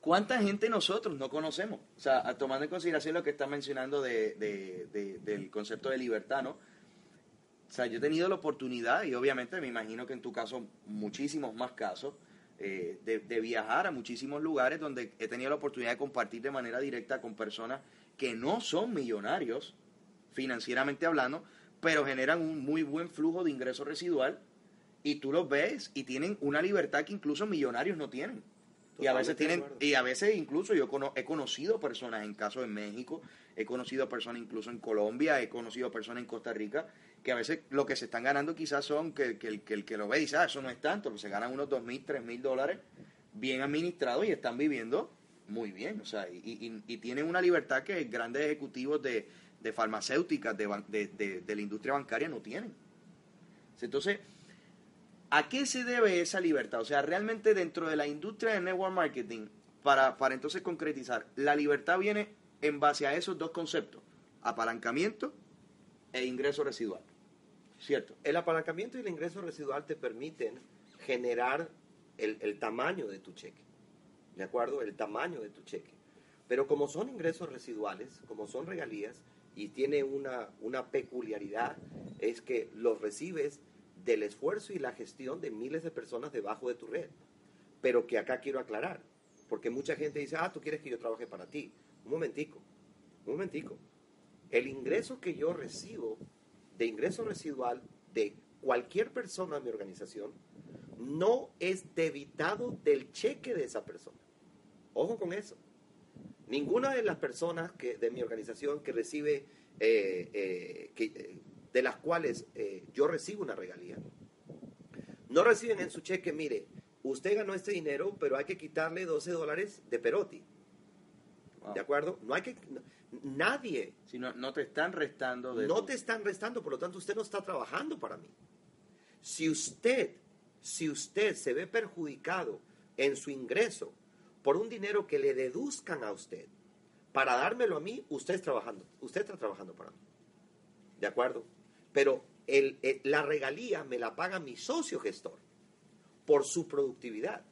Speaker 1: ¿cuánta gente nosotros no conocemos? O sea, tomando en consideración lo que está mencionando del concepto de libertad, ¿no? O sea, yo he tenido la oportunidad, y obviamente me imagino que en tu caso muchísimos más casos, eh, de, viajar a muchísimos lugares donde he tenido la oportunidad de compartir de manera directa con personas que no son millonarios, financieramente hablando, pero generan un muy buen flujo de ingreso residual y tú los ves y tienen una libertad que incluso millonarios no tienen. Y a veces tienen, y a veces incluso yo he conocido personas en caso de México, he conocido personas incluso en Colombia, he conocido personas en Costa Rica, que a veces lo que se están ganando quizás son que, que, que el que lo ve dice, ah, eso no es tanto, se ganan unos dos mil, tres mil dólares bien administrados y están viviendo muy bien, o sea, y, y, tienen una libertad que grandes ejecutivos de, de farmacéuticas, de, de, de la industria bancaria no tienen. Entonces, ¿A qué se debe esa libertad? O sea, realmente dentro de la industria del network marketing, para, para entonces concretizar, la libertad viene en base a esos dos conceptos, apalancamiento e ingreso residual. ¿Cierto?
Speaker 2: El apalancamiento y el ingreso residual te permiten generar el, el tamaño de tu cheque. ¿De acuerdo? El tamaño de tu cheque. Pero como son ingresos residuales, como son regalías, y tiene una, una peculiaridad, es que los recibes del esfuerzo y la gestión de miles de personas debajo de tu red. Pero que acá quiero aclarar, porque mucha gente dice, ah, tú quieres que yo trabaje para ti. Un momentico, un momentico. El ingreso que yo recibo de ingreso residual de cualquier persona de mi organización no es debitado del cheque de esa persona. Ojo con eso. Ninguna de las personas que, de mi organización que recibe eh, eh, que, eh, de las cuales eh, yo recibo una regalía. No reciben en su cheque, mire, usted ganó este dinero, pero hay que quitarle 12 dólares de Perotti. ¿De acuerdo? No hay que... nadie...
Speaker 1: Si no, no te están restando de...
Speaker 2: No te están restando, por lo tanto usted no está trabajando para mí. Si usted, si usted se ve perjudicado en su ingreso por un dinero que le deduzcan a usted para dármelo a mí, usted, trabajando, usted está trabajando para mí. ¿De acuerdo? pero el, la regalía me la paga mi socio gestor por su productividad.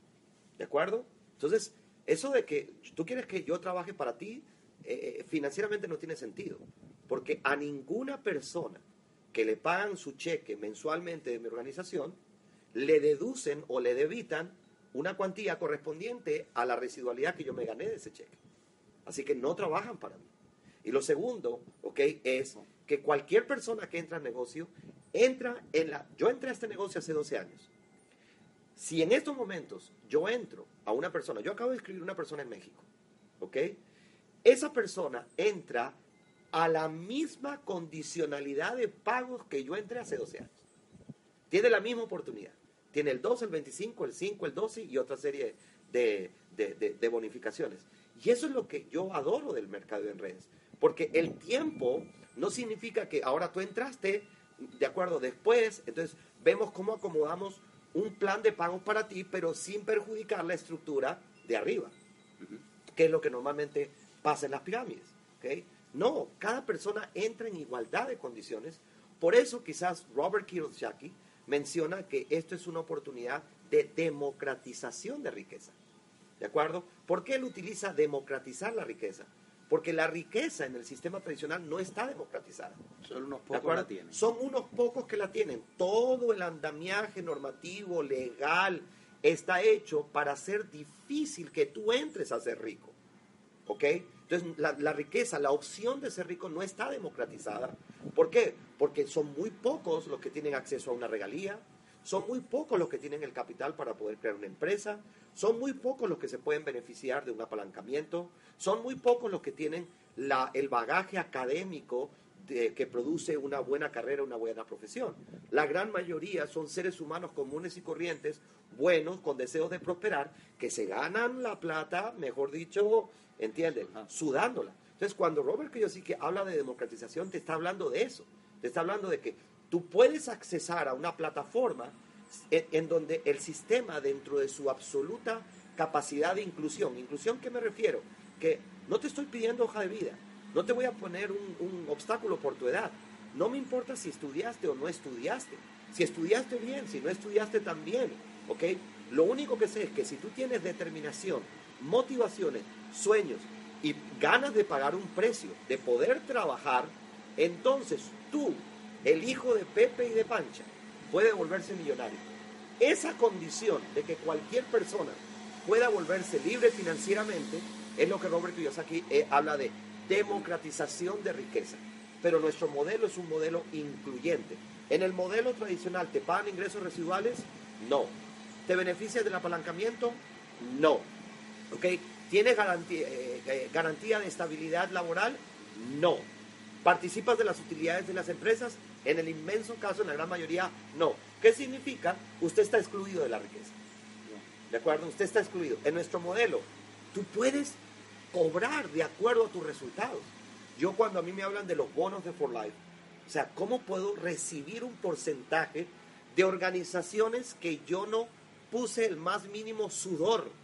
Speaker 2: ¿De acuerdo? Entonces, eso de que tú quieres que yo trabaje para ti, eh, eh, financieramente no tiene sentido. Porque a ninguna persona que le pagan su cheque mensualmente de mi organización, le deducen o le debitan una cuantía correspondiente a la residualidad que yo me gané de ese cheque. Así que no trabajan para mí. Y lo segundo, ¿ok? Es que cualquier persona que entra al negocio, entra en la... Yo entré a este negocio hace 12 años. Si en estos momentos yo entro a una persona, yo acabo de escribir una persona en México, ¿ok? Esa persona entra a la misma condicionalidad de pagos que yo entré hace 12 años. Tiene la misma oportunidad. Tiene el 2, el 25, el 5, el 12 y otra serie de, de bonificaciones. Y eso es lo que yo adoro del mercado en redes. Porque el tiempo no significa que ahora tú entraste, de acuerdo, después, entonces vemos cómo acomodamos un plan de pagos para ti, pero sin perjudicar la estructura de arriba, que es lo que normalmente pasa en las pirámides. ¿okay? No, cada persona entra en igualdad de condiciones. Por eso quizás Robert Kiyosaki menciona que esto es una oportunidad de democratización de riqueza. ¿De acuerdo? ¿Por qué él utiliza democratizar la riqueza? Porque la riqueza en el sistema tradicional no está democratizada.
Speaker 1: Son unos pocos la tienen.
Speaker 2: Son unos pocos que la tienen. Todo el andamiaje normativo, legal, está hecho para hacer difícil que tú entres a ser rico. ¿Ok? Entonces, la, riqueza, la opción de ser rico no está democratizada. ¿Por qué? Porque son muy pocos los que tienen acceso a una regalía, son muy pocos los que tienen el capital para poder crear una empresa, son muy pocos los que se pueden beneficiar de un apalancamiento, son muy pocos los que tienen el bagaje académico que produce una buena carrera, una buena profesión. La gran mayoría son seres humanos comunes y corrientes, buenos, con deseos de prosperar, que se ganan la plata, mejor dicho, ¿entienden? Sudándola. Entonces, cuando Robert que habla de democratización, te está hablando de eso. Te está hablando de que tú puedes accesar a una plataforma en, donde el sistema, dentro de su absoluta capacidad de inclusión, inclusión, ¿qué me refiero? Que no te estoy pidiendo hoja de vida, no te voy a poner un, un obstáculo por tu edad, no me importa si estudiaste o no estudiaste, si estudiaste bien, si no estudiaste también, ¿ok? Lo único que sé es que si tú tienes determinación, motivaciones, sueños y ganas de pagar un precio, de poder trabajar, entonces tú el hijo de Pepe y de Pancha puede volverse millonario. Esa condición de que cualquier persona pueda volverse libre financieramente es lo que Robert Kiyosaki eh, habla de democratización de riqueza. Pero nuestro modelo es un modelo incluyente. En el modelo tradicional, ¿te pagan ingresos residuales? No. ¿Te beneficias del apalancamiento? No. ¿Ok? ¿Tienes garantía, eh, eh, garantía de estabilidad laboral? No. ¿Participas de las utilidades de las empresas? En el inmenso caso, en la gran mayoría, no. ¿Qué significa? Usted está excluido de la riqueza. ¿De acuerdo? Usted está excluido. En nuestro modelo, tú puedes cobrar de acuerdo a tus resultados. Yo cuando a mí me hablan de los bonos de For Life, o sea, ¿cómo puedo recibir un porcentaje de organizaciones que yo no puse el más mínimo sudor?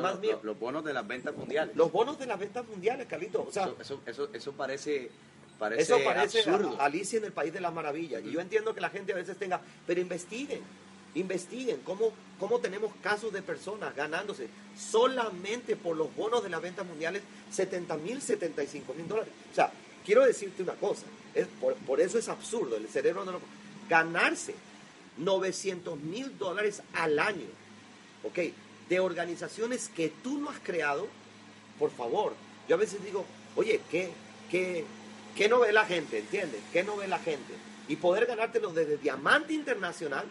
Speaker 1: Más los, los, bonos de las ventas mundiales.
Speaker 2: Los bonos de las ventas mundiales, Carlito. O sea,
Speaker 1: eso, eso, eso parece
Speaker 2: eso parece Alicia en el País de las Maravillas. Y yo entiendo que la gente a veces tenga, pero investiguen, investiguen cómo, cómo tenemos casos de personas ganándose solamente por los bonos de las ventas mundiales 70 mil, 75 mil dólares. O sea, quiero decirte una cosa, es, por, eso es absurdo, el cerebro no lo... Ganarse 900 mil dólares al año, ¿ok? De organizaciones que tú no has creado, por favor. Yo a veces digo, oye, ¿qué, qué, ¿Qué no ve la gente? ¿Entiendes? ¿Qué no ve la gente? Y poder ganártelo desde diamante internacional.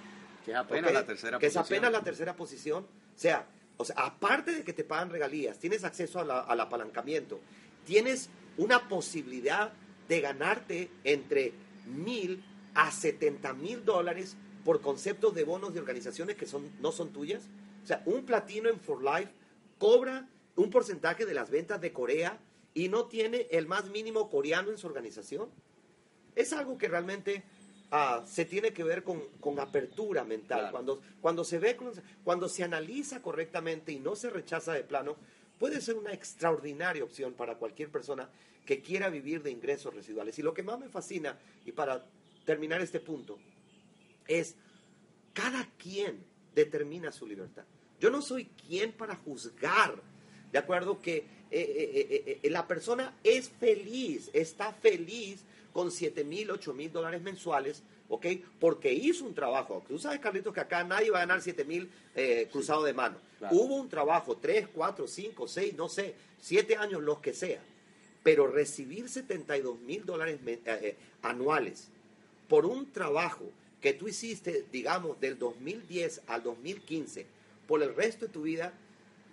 Speaker 1: Que es apenas la tercera
Speaker 2: que posición. es apenas la tercera posición. O sea, o sea, aparte de que te pagan regalías, tienes acceso al apalancamiento, tienes una posibilidad de ganarte entre mil a setenta mil dólares por conceptos de bonos de organizaciones que son, no son tuyas. O sea, un platino en For Life cobra un porcentaje de las ventas de Corea y no tiene el más mínimo coreano en su organización. Es algo que realmente ah, se tiene que ver con, apertura mental. Cuando, cuando se ve, cuando se analiza correctamente y no se rechaza de plano, puede ser una extraordinaria opción para cualquier persona que quiera vivir de ingresos residuales. Y lo que más me fascina, y para terminar este punto, es cada quien determina su libertad. Yo no soy quien para juzgar, de acuerdo que eh, eh, eh, la persona es feliz, está feliz con 7 mil, 8 mil dólares mensuales, ¿ok? Porque hizo un trabajo. Tú sabes, Carlitos, que acá nadie va a ganar 7 mil cruzado de mano. Hubo un trabajo, 3, 4, 5, 6, no sé, 7 años, los que sea. Pero recibir 72 mil dólares anuales por un trabajo que tú hiciste, digamos, del 2010 al 2015, por el resto de tu vida,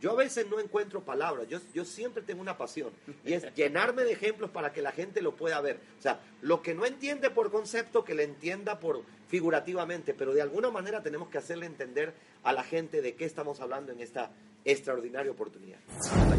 Speaker 2: Yo a veces no encuentro palabras, yo, siempre tengo una pasión y es llenarme de ejemplos para que la gente lo pueda ver. O sea, lo que no entiende por concepto, que le entienda por figurativamente, pero de alguna manera tenemos que hacerle entender a la gente de qué estamos hablando en esta extraordinaria oportunidad.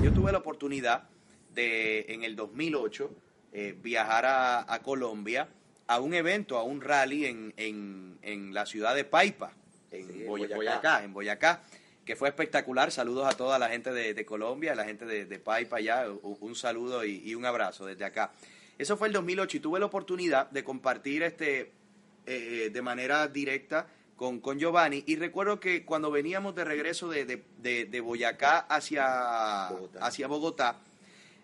Speaker 1: Yo tuve la oportunidad de, en el 2008, eh, viajar a, Colombia a un evento, a un rally en, en, la ciudad de Paipa, en, Boyacá. en Boyacá que fue espectacular. Saludos a toda la gente de, Colombia, la gente de, de Paipa allá. Un, saludo y, un abrazo desde acá. Eso fue el 2008 y tuve la oportunidad de compartir este eh, de manera directa con, con, Giovanni. Y recuerdo que cuando veníamos de regreso de, de Boyacá hacia Bogotá. hacia Bogotá,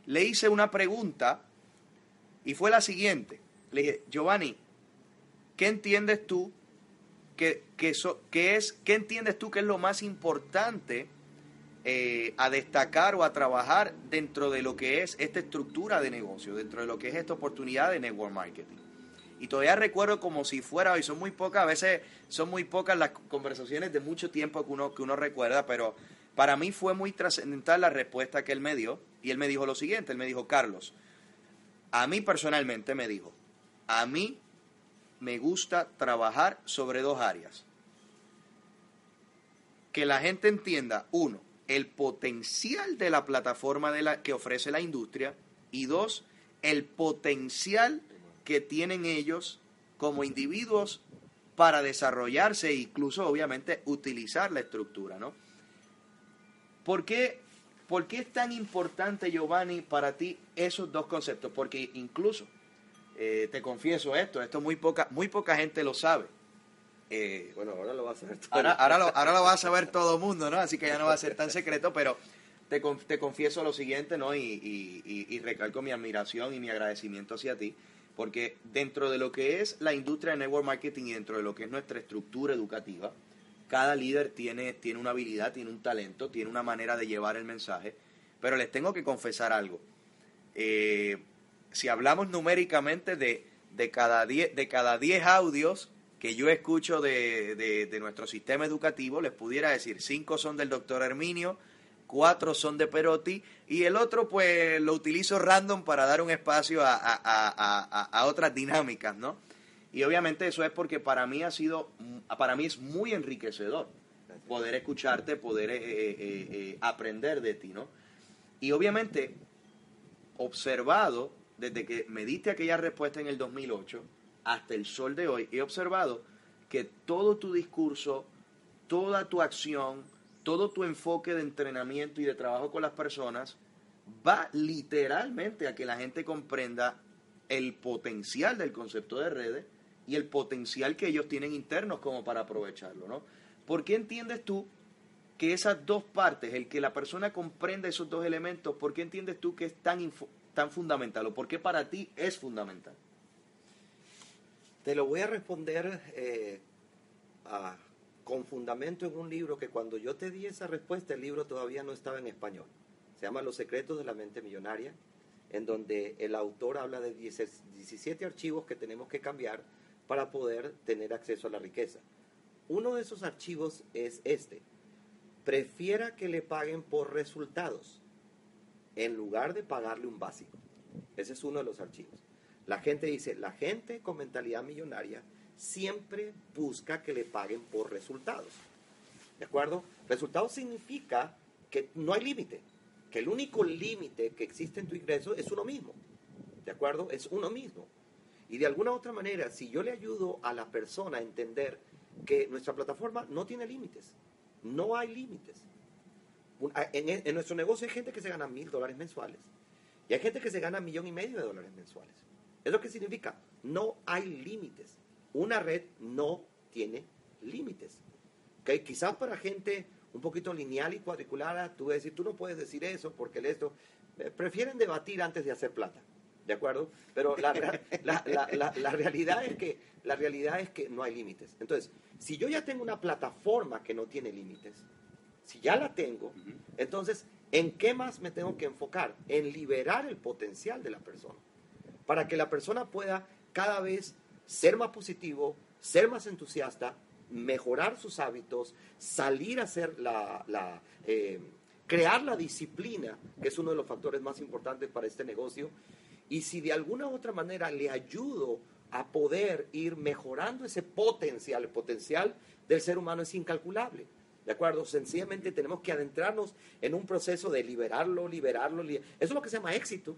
Speaker 1: le hice una pregunta y fue la siguiente. Le dije, Giovanni, ¿qué entiendes tú que, es, ¿qué entiendes tú es lo más importante eh, a destacar o a trabajar dentro de lo que es esta estructura de negocio, dentro de lo que es esta oportunidad de network marketing? Y todavía recuerdo como si fuera hoy, son muy pocas, a veces son muy pocas las conversaciones de mucho tiempo que uno, que uno recuerda, pero para mí fue muy trascendental la respuesta que él me dio. Y él me dijo lo siguiente, él me dijo, Carlos, a mí personalmente me dijo, a mí me gusta trabajar sobre dos áreas. Que la gente entienda, uno, el potencial de la plataforma de la, que ofrece la industria y dos, el potencial que tienen ellos como individuos para desarrollarse e incluso obviamente utilizar la estructura, ¿no? ¿Por qué, ¿Por qué es tan importante, Giovanni, para ti esos dos conceptos? Porque incluso eh, te confieso esto, esto muy poca, muy poca gente lo sabe.
Speaker 2: Eh, bueno, ahora lo va a saber todo
Speaker 1: ahora, ahora, lo, ahora lo va a saber todo el mundo, ¿no? Así que ya no va a ser tan secreto, pero te, te confieso lo siguiente, ¿no? Y, y, y, recalco mi admiración y mi agradecimiento hacia ti, porque dentro de lo que es la industria de network marketing y dentro de lo que es nuestra estructura educativa, cada líder tiene, tiene una habilidad, tiene un talento, tiene una manera de llevar el mensaje, pero les tengo que confesar algo. Eh, si hablamos numéricamente de, de cada 10 de cada diez audios que yo escucho de, de, nuestro sistema educativo, les pudiera decir, cinco son del doctor Herminio, cuatro son de Perotti y el otro pues lo utilizo random para dar un espacio a, a, a, a, otras dinámicas, ¿no? Y obviamente eso es porque para mí ha sido, para mí es muy enriquecedor poder escucharte, poder eh, eh, eh, aprender de ti, ¿no? Y obviamente observado desde que me diste aquella respuesta en el 2008 hasta el sol de hoy, he observado que todo tu discurso, toda tu acción, todo tu enfoque de entrenamiento y de trabajo con las personas va literalmente a que la gente comprenda el potencial del concepto de redes y el potencial que ellos tienen internos como para aprovecharlo, ¿no? ¿Por qué entiendes tú que esas dos partes, el que la persona comprenda esos dos elementos, ¿por qué entiendes tú que es tan, tan fundamental o por qué para ti es fundamental?
Speaker 2: Te lo voy a responder eh, con fundamento en un libro que cuando yo te di esa respuesta, el libro todavía no estaba en español. Se llama Los secretos de la mente millonaria, en donde el autor habla de 17 archivos que tenemos que cambiar para poder tener acceso a la riqueza. Uno de esos archivos es este. Prefiera que le paguen por resultados en lugar de pagarle un básico. Ese es uno de los archivos. La gente dice, la gente con mentalidad millonaria siempre busca que le paguen por resultados. ¿De acuerdo? Resultados significa que no hay límite, que el único límite que existe en tu ingreso es uno mismo. ¿De acuerdo? Es uno mismo. Y de alguna otra manera, si yo le ayudo a la persona a entender que nuestra plataforma no tiene límites, no hay límites. En, nuestro negocio hay gente que se gana mil dólares mensuales y hay gente que se gana millón y medio de dólares mensuales. ¿Es lo que significa? No hay límites. Una red no tiene límites. ¿Okay? Quizás para gente un poquito lineal y cuadriculada, tú decir, tú no puedes decir eso porque esto. Eh, prefieren debatir antes de hacer plata. ¿De acuerdo? Pero la, la, realidad es que, la realidad es que no hay límites. Entonces, si yo ya tengo una plataforma que no tiene límites, si ya la tengo, entonces, ¿en qué más me tengo que enfocar? En liberar el potencial de la persona. Para que la persona pueda cada vez ser más positivo, ser más entusiasta, mejorar sus hábitos, salir a hacer la, la, eh, crear la disciplina, que es uno de los factores más importantes para este negocio, y si de alguna u otra manera le ayudo a poder ir mejorando ese potencial, el potencial del ser humano es incalculable. ¿De acuerdo? Sencillamente tenemos que adentrarnos en un proceso de liberarlo, liberarlo. Eso es lo que se llama éxito.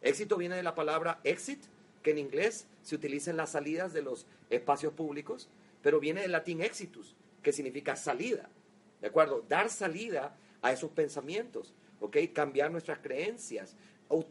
Speaker 2: Éxito viene de la palabra exit, que en inglés se utiliza en las salidas de los espacios públicos, pero viene del latín exitus, que significa salida. ¿De acuerdo? Dar salida a esos pensamientos, ¿ok? Cambiar nuestras creencias,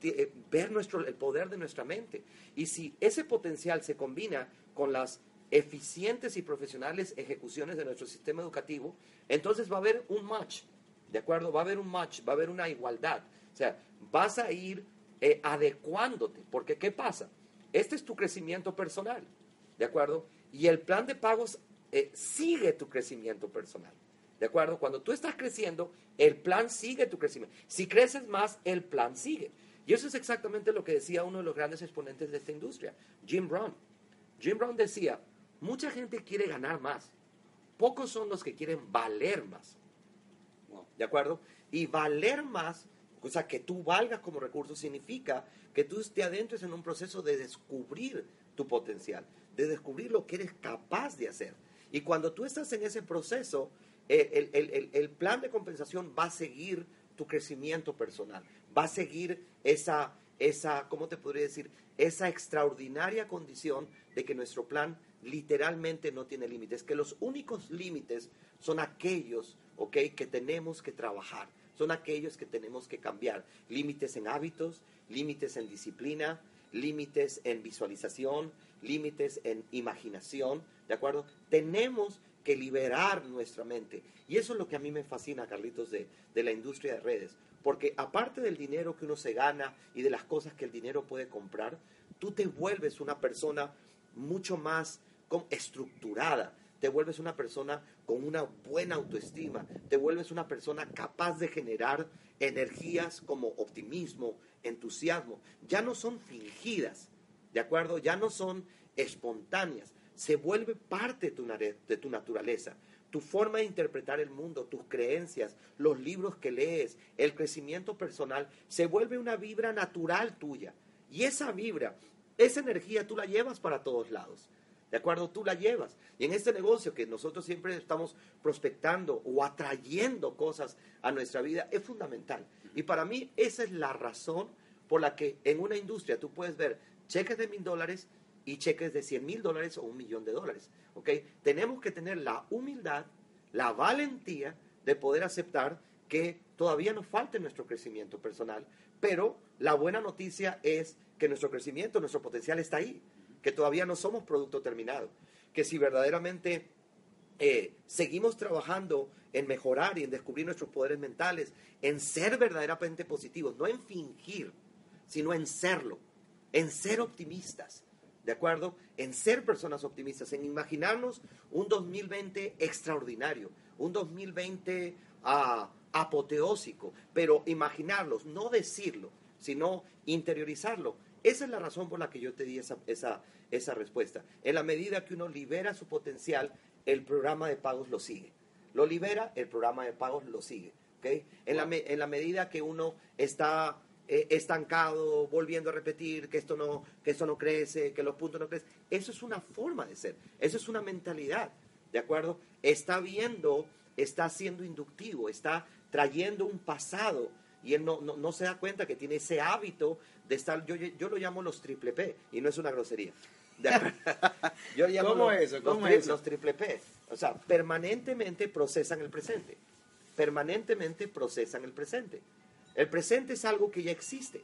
Speaker 2: eh, ver nuestro, el poder de nuestra mente. Y si ese potencial se combina con las eficientes y profesionales ejecuciones de nuestro sistema educativo, entonces va a haber un match, ¿de acuerdo? Va a haber un match, va a haber una igualdad. O sea, vas a ir eh, adecuándote, porque ¿qué pasa? Este es tu crecimiento personal, ¿de acuerdo? Y el plan de pagos eh, sigue tu crecimiento personal. ¿De acuerdo? Cuando tú estás creciendo, el plan sigue tu crecimiento. Si creces más, el plan sigue. Y eso es exactamente lo que decía uno de los grandes exponentes de esta industria, Jim Brown. Jim Brown decía, mucha gente quiere ganar más, pocos son los que quieren valer más. ¿De acuerdo? Y valer más, o sea, que tú valgas como recurso, significa que tú te adentres en un proceso de descubrir tu potencial, de descubrir lo que eres capaz de hacer. Y cuando tú estás en ese proceso, el, plan de compensación va a seguir tu crecimiento personal, va a seguir esa, esa, ¿cómo te podría decir? Esa extraordinaria condición de que nuestro plan literalmente no tiene límites, que los únicos límites son aquellos, ¿ok? Que tenemos que trabajar, son aquellos que tenemos que cambiar. Límites en hábitos, límites en disciplina, límites en visualización, límites en imaginación, ¿de acuerdo? Tenemos que liberar nuestra mente. Y eso es lo que a mí me fascina, Carlitos, de, de la industria de redes. Porque aparte del dinero que uno se gana y de las cosas que el dinero puede comprar, tú te vuelves una persona mucho más estructurada, te vuelves una persona con una buena autoestima, te vuelves una persona capaz de generar energías como optimismo, entusiasmo. Ya no son fingidas, ¿de acuerdo? Ya no son espontáneas, se vuelve parte de tu, naturaleza. Tu forma de interpretar el mundo, tus creencias, los libros que lees, el crecimiento personal, se vuelve una vibra natural tuya. Y esa vibra, esa energía tú la llevas para todos lados. ¿De acuerdo? Tú la llevas. Y en este negocio que nosotros siempre estamos prospectando o atrayendo cosas a nuestra vida, es fundamental. Y para mí esa es la razón por la que en una industria tú puedes ver cheques de mil dólares y cheques de 100 mil dólares o un millón de dólares. ¿ok? Tenemos que tener la humildad, la valentía de poder aceptar que todavía nos falta nuestro crecimiento personal, pero la buena noticia es que nuestro crecimiento, nuestro potencial está ahí, que todavía no somos producto terminado, que si verdaderamente eh, seguimos trabajando en mejorar y en descubrir nuestros poderes mentales, en ser verdaderamente positivos, no en fingir, sino en serlo, en ser optimistas, ¿de acuerdo? En ser personas optimistas, en imaginarnos un 2020 extraordinario, un 2020 ah, apoteósico, pero imaginarlos, no decirlo, sino interiorizarlo. Esa es la razón por la que yo te di esa, esa, esa respuesta. En la medida que uno libera su potencial, el programa de pagos lo sigue. Lo libera, el programa de pagos lo sigue. ¿okay? En, la, en la medida que uno está eh, estancado, volviendo a repetir que esto, no, que esto no crece, que los puntos no crecen. Eso es una forma de ser, eso es una mentalidad, ¿de acuerdo? Está viendo, está siendo inductivo, está trayendo un pasado y él no, no, se da cuenta que tiene ese hábito de estar, yo, yo lo llamo los triple P y no es una grosería. [laughs]
Speaker 1: yo llamo ¿Cómo
Speaker 2: los,
Speaker 1: eso? ¿Cómo
Speaker 2: los, eso? los triple P. O sea, permanentemente procesan el presente. Permanentemente procesan el presente. El presente es algo que ya existe.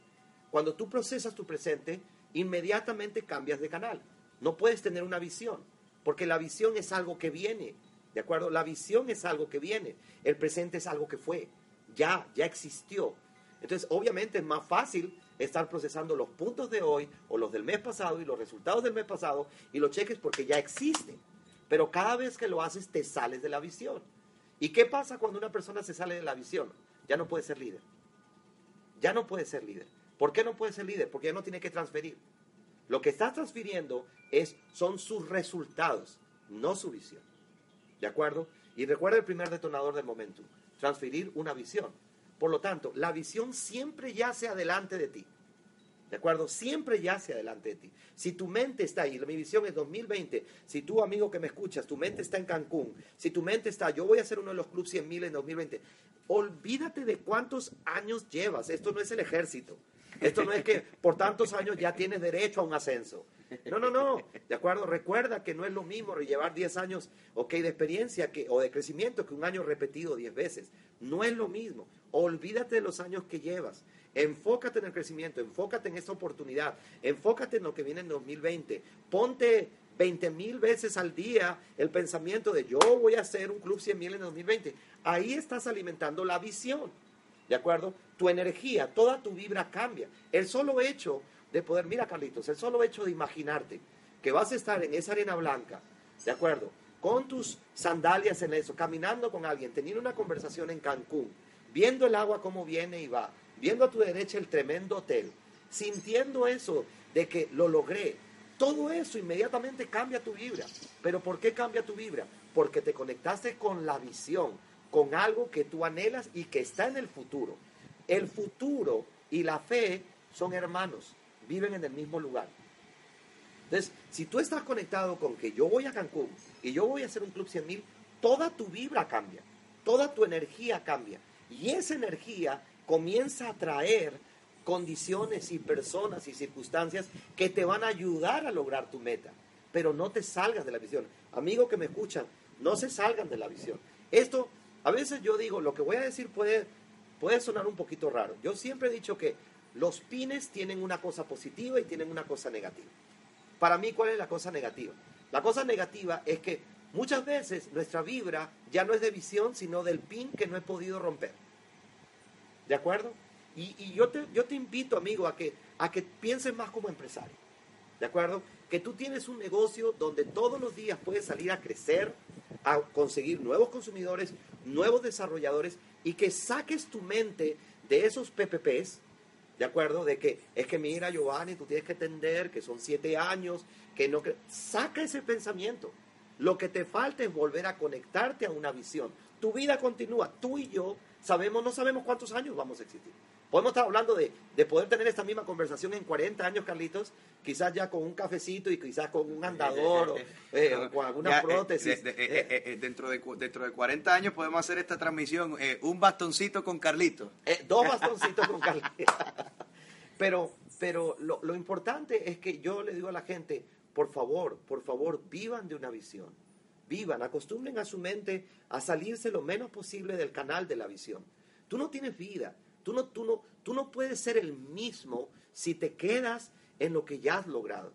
Speaker 2: Cuando tú procesas tu presente, inmediatamente cambias de canal. No puedes tener una visión, porque la visión es algo que viene. ¿De acuerdo? La visión es algo que viene. El presente es algo que fue. Ya, ya existió. Entonces, obviamente es más fácil estar procesando los puntos de hoy o los del mes pasado y los resultados del mes pasado y los cheques porque ya existen. Pero cada vez que lo haces te sales de la visión. ¿Y qué pasa cuando una persona se sale de la visión? Ya no puede ser líder ya no puede ser líder. ¿Por qué no puede ser líder? Porque ya no tiene que transferir. Lo que está transfiriendo es, son sus resultados, no su visión. ¿De acuerdo? Y recuerda el primer detonador del momento, transferir una visión. Por lo tanto, la visión siempre yace adelante de ti. ¿De acuerdo? Siempre yace adelante de ti. Si tu mente está ahí, mi visión es 2020, si tú, amigo que me escuchas, tu mente está en Cancún, si tu mente está, yo voy a ser uno de los clubes 100 mil en 2020, olvídate de cuántos años llevas. Esto no es el ejército. Esto no es que por tantos años ya tienes derecho a un ascenso. No, no, no. ¿De acuerdo? Recuerda que no es lo mismo llevar 10 años okay, de experiencia que, o de crecimiento que un año repetido 10 veces. No es lo mismo. Olvídate de los años que llevas. Enfócate en el crecimiento, enfócate en esta oportunidad, enfócate en lo que viene en 2020. Ponte 20 mil veces al día el pensamiento de yo voy a hacer un club 100 mil en 2020. Ahí estás alimentando la visión. ¿De acuerdo? Tu energía, toda tu vibra cambia. El solo hecho de poder, mira Carlitos, el solo hecho de imaginarte que vas a estar en esa arena blanca, ¿de acuerdo? Con tus sandalias en eso, caminando con alguien, teniendo una conversación en Cancún, viendo el agua como viene y va, viendo a tu derecha el tremendo hotel, sintiendo eso de que lo logré, todo eso inmediatamente cambia tu vibra. ¿Pero por qué cambia tu vibra? Porque te conectaste con la visión, con algo que tú anhelas y que está en el futuro. El futuro y la fe son hermanos, viven en el mismo lugar. Entonces, si tú estás conectado con que yo voy a Cancún y yo voy a hacer un club 100 mil, toda tu vibra cambia, toda tu energía cambia. Y esa energía comienza a traer condiciones y personas y circunstancias que te van a ayudar a lograr tu meta. Pero no te salgas de la visión. Amigo que me escuchan, no se salgan de la visión. Esto a veces yo digo, lo que voy a decir puede, puede sonar un poquito raro. Yo siempre he dicho que los pines tienen una cosa positiva y tienen una cosa negativa. Para mí, ¿cuál es la cosa negativa? La cosa negativa es que muchas veces nuestra vibra ya no es de visión, sino del pin que no he podido romper. ¿De acuerdo? Y, yo, te, yo te invito, amigo, a que, a que pienses más como empresario. ¿De acuerdo? Que tú tienes un negocio donde todos los días puedes salir a crecer, a conseguir nuevos consumidores, nuevos desarrolladores y que saques tu mente de esos PPPs, ¿de acuerdo? De que es que mira, Giovanni, tú tienes que entender que son siete años, que no... Saca ese pensamiento. Lo que te falta es volver a conectarte a una visión. Tu vida continúa. Tú y yo sabemos, no sabemos cuántos años vamos a existir. Podemos estar hablando de, poder tener esta misma conversación en 40 años, Carlitos, quizás ya con un cafecito y quizás con un andador o, eh, con alguna eh, prótesis.
Speaker 1: Eh, dentro, de, dentro de 40 años podemos hacer esta transmisión, un bastoncito con Carlitos.
Speaker 2: dos bastoncitos con Carlitos. [laughs] pero pero lo, lo importante es que yo le digo a la gente, por favor, por favor, vivan de una visión. Vivan, acostumbren a su mente a salirse lo menos posible del canal de la visión. Tú no tienes vida. Tú no, tú, no, tú no puedes ser el mismo si te quedas en lo que ya has logrado.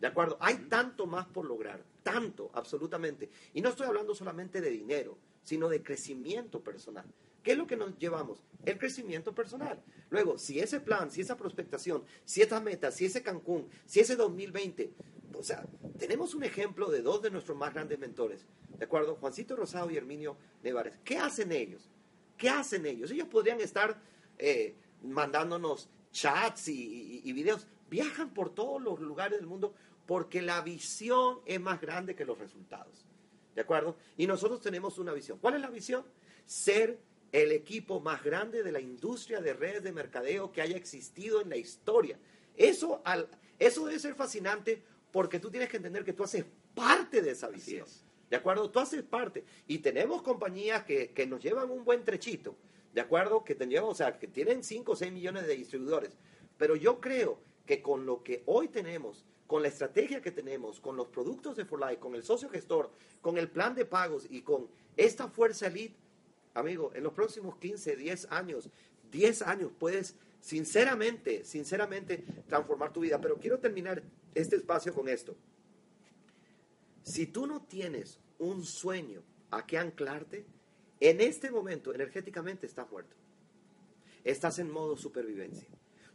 Speaker 2: ¿De acuerdo? Hay tanto más por lograr, tanto, absolutamente. Y no estoy hablando solamente de dinero, sino de crecimiento personal. ¿Qué es lo que nos llevamos? El crecimiento personal. Luego, si ese plan, si esa prospectación, si esta meta, si ese Cancún, si ese 2020, o sea, tenemos un ejemplo de dos de nuestros más grandes mentores, ¿de acuerdo? Juancito Rosado y Herminio Nevares. ¿Qué hacen ellos? ¿Qué hacen ellos? Ellos podrían estar eh, mandándonos chats y, y, videos. Viajan por todos los lugares del mundo porque la visión es más grande que los resultados. ¿De acuerdo? Y nosotros tenemos una visión. ¿Cuál es la visión? Ser el equipo más grande de la industria de redes de mercadeo que haya existido en la historia. Eso, al, eso debe ser fascinante porque tú tienes que entender que tú haces parte de esa visión. ¿De acuerdo? Tú haces parte. Y tenemos compañías que, que nos llevan un buen trechito. ¿De acuerdo? Que tendríamos, o sea, que tienen 5 o 6 millones de distribuidores. Pero yo creo que con lo que hoy tenemos, con la estrategia que tenemos, con los productos de For Life, con el socio gestor, con el plan de pagos y con esta fuerza elite, amigo, en los próximos 15, 10 años, 10 años puedes sinceramente, sinceramente transformar tu vida. Pero quiero terminar este espacio con esto. Si tú no tienes un sueño a qué anclarte, en este momento, energéticamente, estás muerto. Estás en modo supervivencia.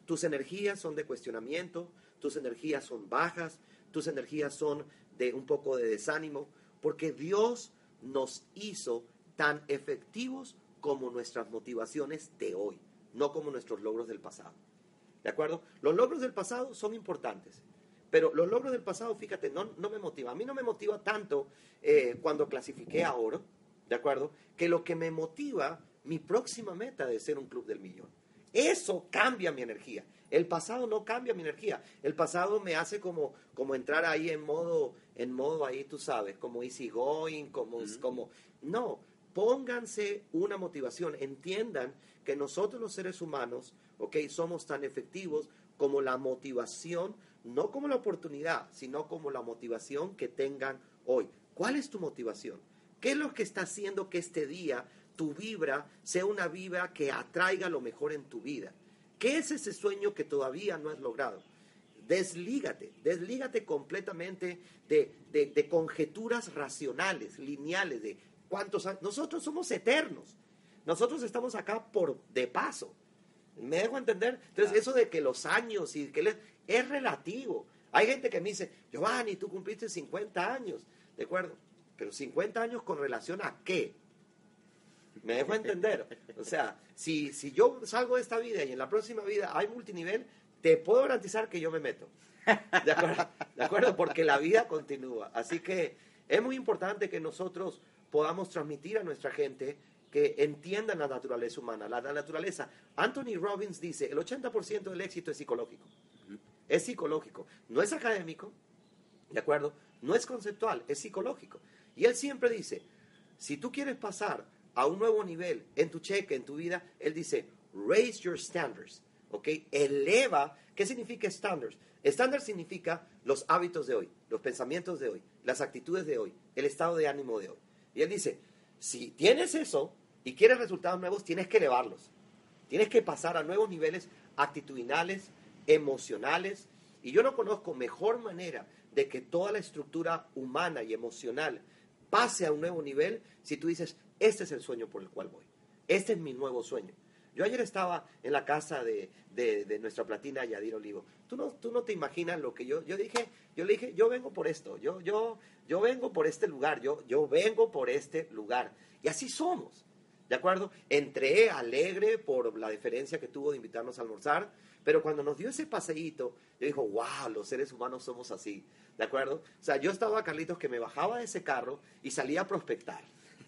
Speaker 2: Tus energías son de cuestionamiento, tus energías son bajas, tus energías son de un poco de desánimo, porque Dios nos hizo tan efectivos como nuestras motivaciones de hoy, no como nuestros logros del pasado. ¿De acuerdo? Los logros del pasado son importantes, pero los logros del pasado, fíjate, no, no me motiva. A mí no me motiva tanto eh, cuando clasifiqué a oro, ¿de acuerdo? Que lo que me motiva mi próxima meta de ser un club del millón. Eso cambia mi energía. El pasado no cambia mi energía. El pasado me hace como, como entrar ahí en modo, en modo ahí, tú sabes, como easy going, como, como... No, pónganse una motivación. Entiendan que nosotros los seres humanos, ok, somos tan efectivos como la motivación, no como la oportunidad, sino como la motivación que tengan hoy. ¿Cuál es tu motivación? ¿Qué es lo que está haciendo que este día tu vibra sea una vibra que atraiga lo mejor en tu vida? ¿Qué es ese sueño que todavía no has logrado? Deslígate, deslígate completamente de, de, conjeturas racionales, lineales, de cuántos años. Nosotros somos eternos. Nosotros estamos acá por de paso. ¿Me dejo entender? Entonces, eso de que los años y que es relativo. Hay gente que me dice, Giovanni, tú cumpliste 50 años, ¿de acuerdo? Pero 50 años con relación a qué? Me dejo entender. O sea, si, si yo salgo de esta vida y en la próxima vida hay multinivel, te puedo garantizar que yo me meto. ¿De acuerdo? ¿De acuerdo? Porque la vida continúa. Así que es muy importante que nosotros podamos transmitir a nuestra gente que entiendan la naturaleza humana. La, naturaleza, Anthony Robbins dice, el 80% del éxito es psicológico. Es psicológico. No es académico, ¿de acuerdo? No es conceptual, es psicológico. Y él siempre dice, si tú quieres pasar a un nuevo nivel en tu cheque, en tu vida, él dice, raise your standards, ¿ok? Eleva, ¿qué significa standards? Standards significa los hábitos de hoy, los pensamientos de hoy, las actitudes de hoy, el estado de ánimo de hoy. Y él dice, si tienes eso y quieres resultados nuevos, tienes que elevarlos. Tienes que pasar a nuevos niveles actitudinales, emocionales. Y yo no conozco mejor manera de que toda la estructura humana y emocional pase a un nuevo nivel si tú dices, este es el sueño por el cual voy. Este es mi nuevo sueño. Yo ayer estaba en la casa de, de, nuestra platina Yadir Olivo. Tú no, tú no te imaginas lo que yo, yo dije, yo le dije, yo vengo por esto, yo, yo, yo vengo por este lugar, yo, yo vengo por este lugar. Y así somos, ¿de acuerdo? Entré alegre por la deferencia que tuvo de invitarnos a almorzar, pero cuando nos dio ese paseíto, yo dijo, wow, los seres humanos somos así, ¿de acuerdo? O sea, yo estaba, Carlitos, que me bajaba de ese carro y salía a prospectar.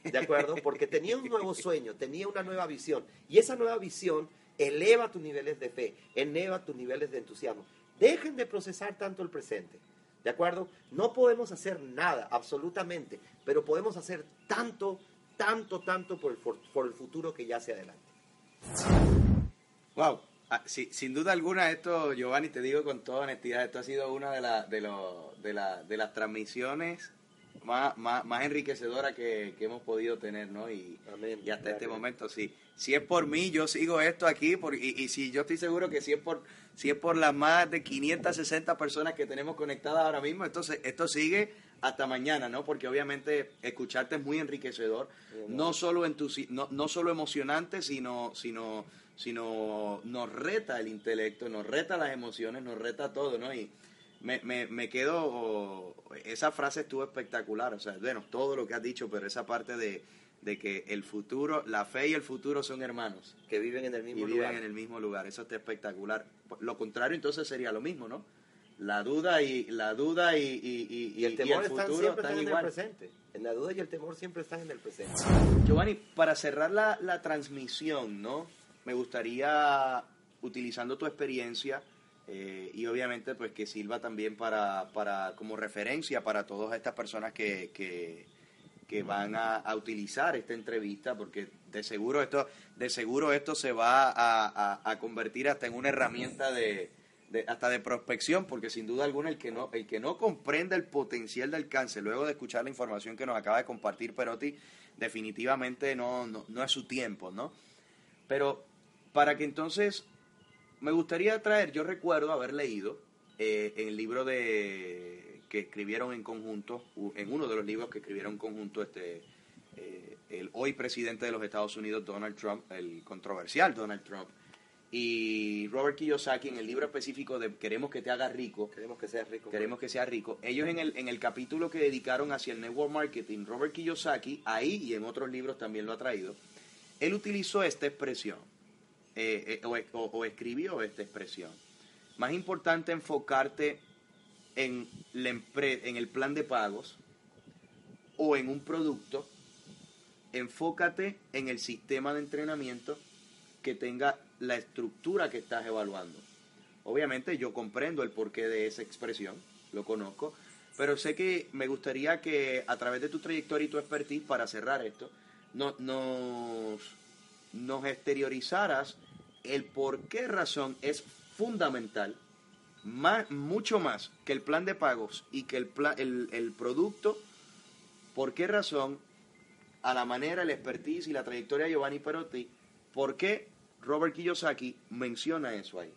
Speaker 2: ¿de acuerdo? Porque tenía un nuevo sueño, tenía una nueva visión. Y esa nueva visión eleva tus niveles de fe, eleva tus niveles de entusiasmo. Dejen de procesar tanto el presente, ¿de acuerdo? No podemos hacer nada, absolutamente, pero podemos hacer tanto, tanto, tanto por el, futuro que ya se adelante.
Speaker 1: Wow. Ah, sin duda alguna, esto, Giovanni, te digo con toda honestidad, esto ha sido una de, de, de, de las transmisiones más, más, más enriquecedora que, hemos podido tener, ¿no? Y, y hasta este momento, sí. Si es por mí, yo sigo esto aquí, por, y, y, si yo estoy seguro que si es por si es por las más de 560 personas que tenemos conectadas ahora mismo, entonces esto sigue hasta mañana, ¿no? Porque obviamente escucharte es muy enriquecedor, no solo en tu, no, no solo emocionante, sino sino sino nos reta el intelecto, nos reta las emociones, nos reta todo, ¿no? Y me, me, me quedo, esa frase estuvo espectacular, o sea, bueno, todo lo que has dicho, pero esa parte de, que el futuro, la fe y el futuro son hermanos.
Speaker 2: Que viven en el mismo
Speaker 1: y viven en el mismo lugar, eso está espectacular. Lo contrario entonces sería lo mismo, ¿no? La duda y la duda y, y,
Speaker 2: y, el temor están siempre están, en el presente. En la duda y el temor siempre están en el presente.
Speaker 1: Giovanni, para cerrar la, la transmisión, ¿no? Me gustaría, utilizando tu experiencia, eh, y obviamente pues que sirva también para, para como referencia para todas estas personas que, que, van a, utilizar esta entrevista porque de seguro esto de seguro esto se va a, convertir hasta en una herramienta de, hasta de prospección porque sin duda alguna el que no el que no comprenda el potencial del cáncer luego de escuchar la información que nos acaba de compartir Perotti definitivamente no, no, no es su tiempo no pero para que entonces me gustaría traer, yo recuerdo haber leído eh, el libro de que escribieron en conjunto, en uno de los libros que escribieron en conjunto este eh, el hoy presidente de los Estados Unidos Donald Trump, el controversial Donald Trump, y Robert Kiyosaki en el libro específico de Queremos que te haga rico.
Speaker 2: Queremos que sea rico.
Speaker 1: Queremos que sea rico. Ellos en el, en el capítulo que dedicaron hacia el network marketing, Robert Kiyosaki, ahí y en otros libros también lo ha traído, él utilizó esta expresión. Eh, eh, o, escribió esta expresión. Más importante enfocarte en, el plan de pagos o en un producto enfócate en el sistema de entrenamiento que tenga la estructura que estás evaluando. Obviamente yo comprendo el porqué de esa expresión, lo conozco, pero sé que me gustaría que a través de tu trayectoria y tu expertise, para cerrar esto, no, nos, nos exteriorizaras el por qué razón es fundamental, más, mucho más que el plan de pagos y que el, el, el producto, por qué razón, a la manera, el expertise y la trayectoria de Giovanni Perotti, por qué Robert Kiyosaki menciona eso ahí.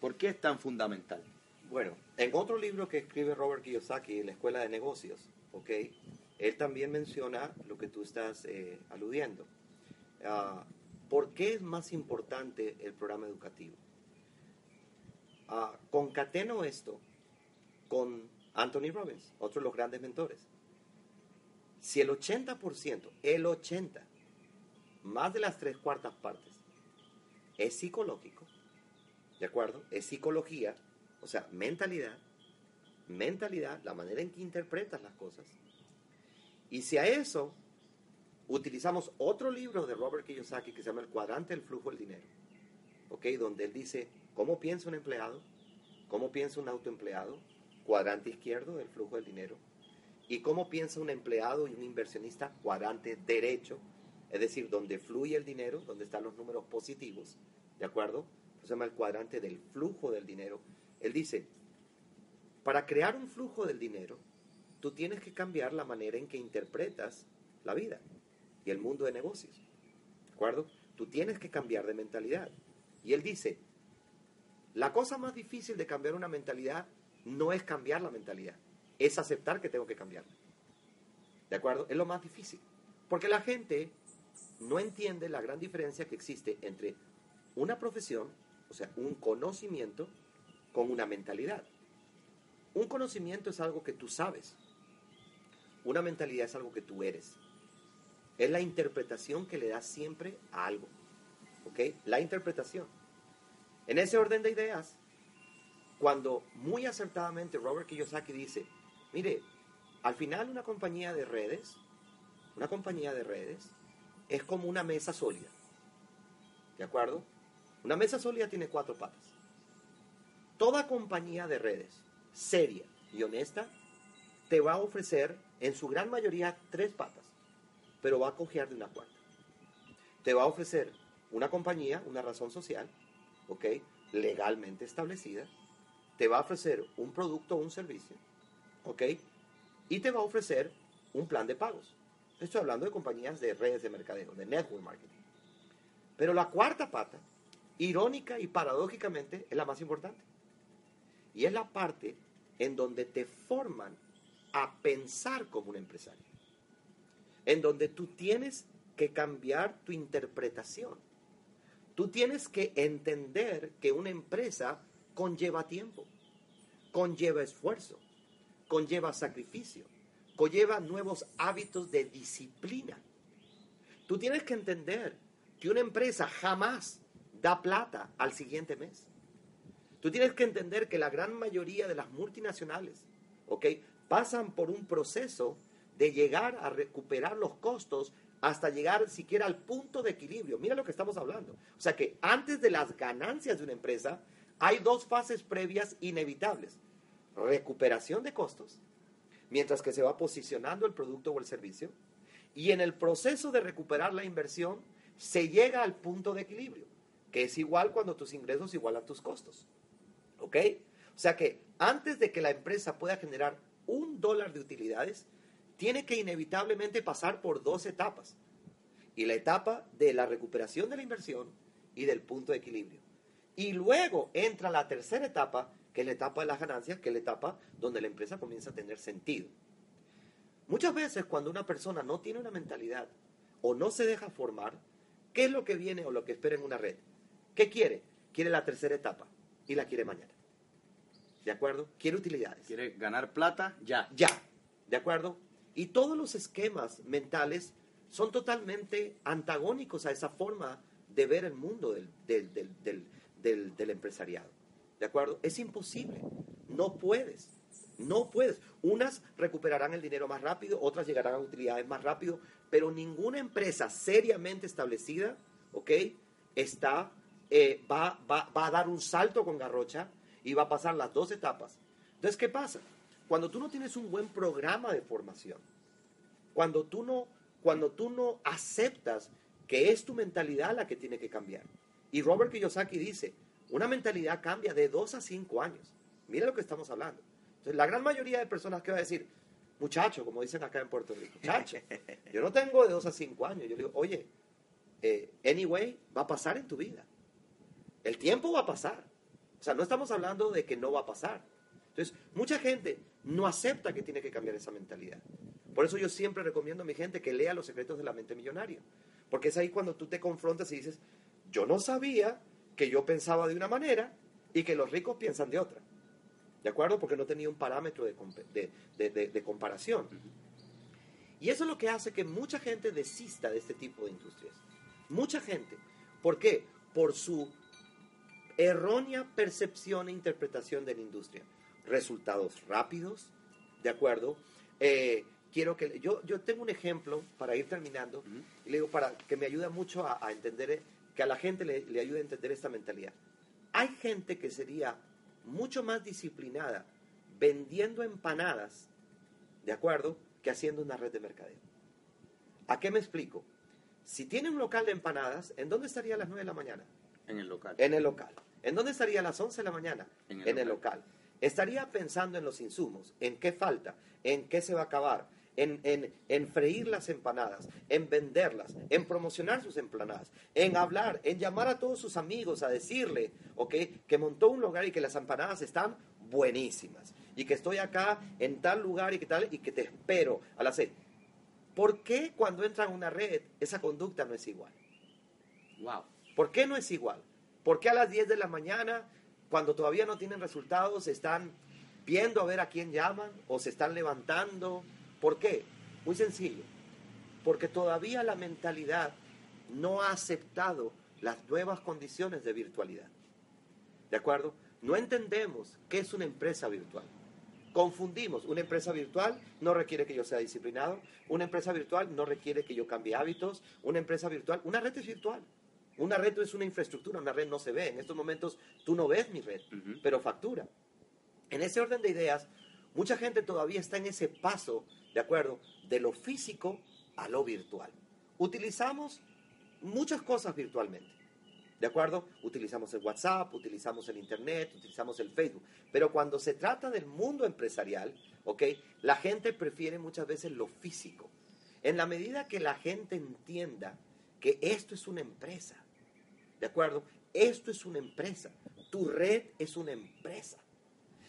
Speaker 1: ¿Por qué es tan fundamental?
Speaker 2: Bueno, en otro libro que escribe Robert Kiyosaki, La Escuela de Negocios, ¿ok? Él también menciona lo que tú estás eh, aludiendo. Uh, ¿Por qué es más importante el programa educativo? Uh, concateno esto con Anthony Robbins, otro de los grandes mentores. Si el 80%, el 80%, más de las tres cuartas partes, es psicológico, ¿de acuerdo? Es psicología, o sea, mentalidad, mentalidad, la manera en que interpretas las cosas. Y si a eso utilizamos otro libro de Robert Kiyosaki que se llama El cuadrante del flujo del dinero, ¿ok? Donde él dice cómo piensa un empleado, cómo piensa un autoempleado, cuadrante izquierdo del flujo del dinero, y cómo piensa un empleado y un inversionista, cuadrante derecho, es decir, donde fluye el dinero, donde están los números positivos, ¿de acuerdo? se llama el cuadrante del flujo del dinero. Él dice, para crear un flujo del dinero, tú tienes que cambiar la manera en que interpretas la vida y el mundo de negocios. ¿De acuerdo? Tú tienes que cambiar de mentalidad. Y él dice, la cosa más difícil de cambiar una mentalidad no es cambiar la mentalidad, es aceptar que tengo que cambiarla. ¿De acuerdo? Es lo más difícil. Porque la gente no entiende la gran diferencia que existe entre una profesión, o sea, un conocimiento, con una mentalidad. Un conocimiento es algo que tú sabes. Una mentalidad es algo que tú eres. Es la interpretación que le das siempre a algo. ¿Ok? La interpretación. En ese orden de ideas, cuando muy acertadamente Robert Kiyosaki dice, mire, al final una compañía de redes, una compañía de redes es como una mesa sólida. ¿De acuerdo? Una mesa sólida tiene cuatro patas. Toda compañía de redes seria y honesta te va a ofrecer en su gran mayoría tres patas, pero va a cojear de una cuarta. Te va a ofrecer una compañía, una razón social, ¿ok? Legalmente establecida. Te va a ofrecer un producto o un servicio, ¿ok? Y te va a ofrecer un plan de pagos. Estoy hablando de compañías de redes de mercadeo, de network marketing. Pero la cuarta pata, irónica y paradójicamente, es la más importante. Y es la parte en donde te forman a pensar como un empresario. En donde tú tienes que cambiar tu interpretación. Tú tienes que entender que una empresa conlleva tiempo, conlleva esfuerzo, conlleva sacrificio conlleva nuevos hábitos de disciplina. Tú tienes que entender que una empresa jamás da plata al siguiente mes. Tú tienes que entender que la gran mayoría de las multinacionales, ¿ok? Pasan por un proceso de llegar a recuperar los costos hasta llegar siquiera al punto de equilibrio. Mira lo que estamos hablando. O sea que antes de las ganancias de una empresa, hay dos fases previas inevitables. Recuperación de costos mientras que se va posicionando el producto o el servicio. Y en el proceso de recuperar la inversión, se llega al punto de equilibrio, que es igual cuando tus ingresos igualan tus costos. ¿Ok? O sea que antes de que la empresa pueda generar un dólar de utilidades, tiene que inevitablemente pasar por dos etapas. Y la etapa de la recuperación de la inversión y del punto de equilibrio. Y luego entra la tercera etapa, que es la etapa de las ganancias, que es la etapa donde la empresa comienza a tener sentido. Muchas veces cuando una persona no tiene una mentalidad o no se deja formar, ¿qué es lo que viene o lo que espera en una red? ¿Qué quiere? Quiere la tercera etapa y la quiere mañana. ¿De acuerdo? Quiere utilidades.
Speaker 1: Quiere ganar plata ya.
Speaker 2: Ya. ¿De acuerdo? Y todos los esquemas mentales son totalmente antagónicos a esa forma de ver el mundo del, del empresariado. ¿De acuerdo? Es imposible. No puedes. No puedes. Unas recuperarán el dinero más rápido, otras llegarán a utilidades más rápido, pero ninguna empresa seriamente establecida, ¿ok? Está, eh, va, va, va a dar un salto con garrocha y va a pasar las dos etapas. Entonces, ¿qué pasa? Cuando tú no tienes un buen programa de formación, cuando tú no, cuando tú no aceptas que es tu mentalidad la que tiene que cambiar. Y Robert Kiyosaki dice, una mentalidad cambia de dos a cinco años. Mira lo que estamos hablando. Entonces, la gran mayoría de personas que va a decir, muchacho, como dicen acá en Puerto Rico, muchacho, [laughs] yo no tengo de dos a cinco años. Yo digo, oye, eh, anyway, va a pasar en tu vida. El tiempo va a pasar. O sea, no estamos hablando de que no va a pasar. Entonces, mucha gente no acepta que tiene que cambiar esa mentalidad. Por eso yo siempre recomiendo a mi gente que lea Los secretos de la mente millonaria. Porque es ahí cuando tú te confrontas y dices, yo no sabía que yo pensaba de una manera y que los ricos piensan de otra. ¿De acuerdo? Porque no tenía un parámetro de, comparación. Y eso es lo que hace que mucha gente desista de este tipo de industrias. Mucha gente. ¿Por qué? Por su errónea percepción e interpretación de la industria. Resultados rápidos, ¿de acuerdo? Eh, quiero que yo, yo tengo un ejemplo para ir terminando y le digo para que me ayuda mucho a, entender eh, que a la gente le, le ayude a entender esta mentalidad. Hay gente que sería mucho más disciplinada vendiendo empanadas, ¿de acuerdo? Que haciendo una red de mercadeo. ¿A qué me explico? Si tiene un local de empanadas, ¿en dónde estaría a las 9 de la mañana?
Speaker 1: En el local.
Speaker 2: En el local. ¿En dónde estaría a las 11 de la mañana? En el, local. Estaría pensando en los insumos, en qué falta, en qué se va a acabar, en, freír las empanadas, en venderlas, en promocionar sus empanadas, en hablar, en llamar a todos sus amigos a decirle, ¿ok? Que montó un lugar y que las empanadas están buenísimas y que estoy acá en tal lugar y que tal y que te espero a las seis. ¿Por qué cuando entra en una red esa conducta no es igual?
Speaker 1: Wow.
Speaker 2: ¿Por qué no es igual? ¿Por qué a las 10 de la mañana, cuando todavía no tienen resultados, están viendo a ver a quién llaman o se están levantando ¿Por qué? Muy sencillo. Porque todavía la mentalidad no ha aceptado las nuevas condiciones de virtualidad. ¿De acuerdo? No entendemos qué es una empresa virtual. Confundimos. Una empresa virtual no requiere que yo sea disciplinado. Una empresa virtual no requiere que yo cambie hábitos. Una empresa virtual, una red es virtual. Una red es una infraestructura, una red no se ve. En estos momentos tú no ves mi red, pero factura. En ese orden de ideas, mucha gente todavía está en ese paso ¿de acuerdo? De lo físico a lo virtual. Utilizamos muchas cosas virtualmente, ¿de acuerdo? Utilizamos el WhatsApp, utilizamos el Internet, utilizamos el Facebook, pero cuando se trata del mundo empresarial, ¿ok? La gente prefiere muchas veces lo físico. En la medida que la gente entienda que esto es una empresa, ¿de acuerdo? Esto es una empresa, tu red es una empresa.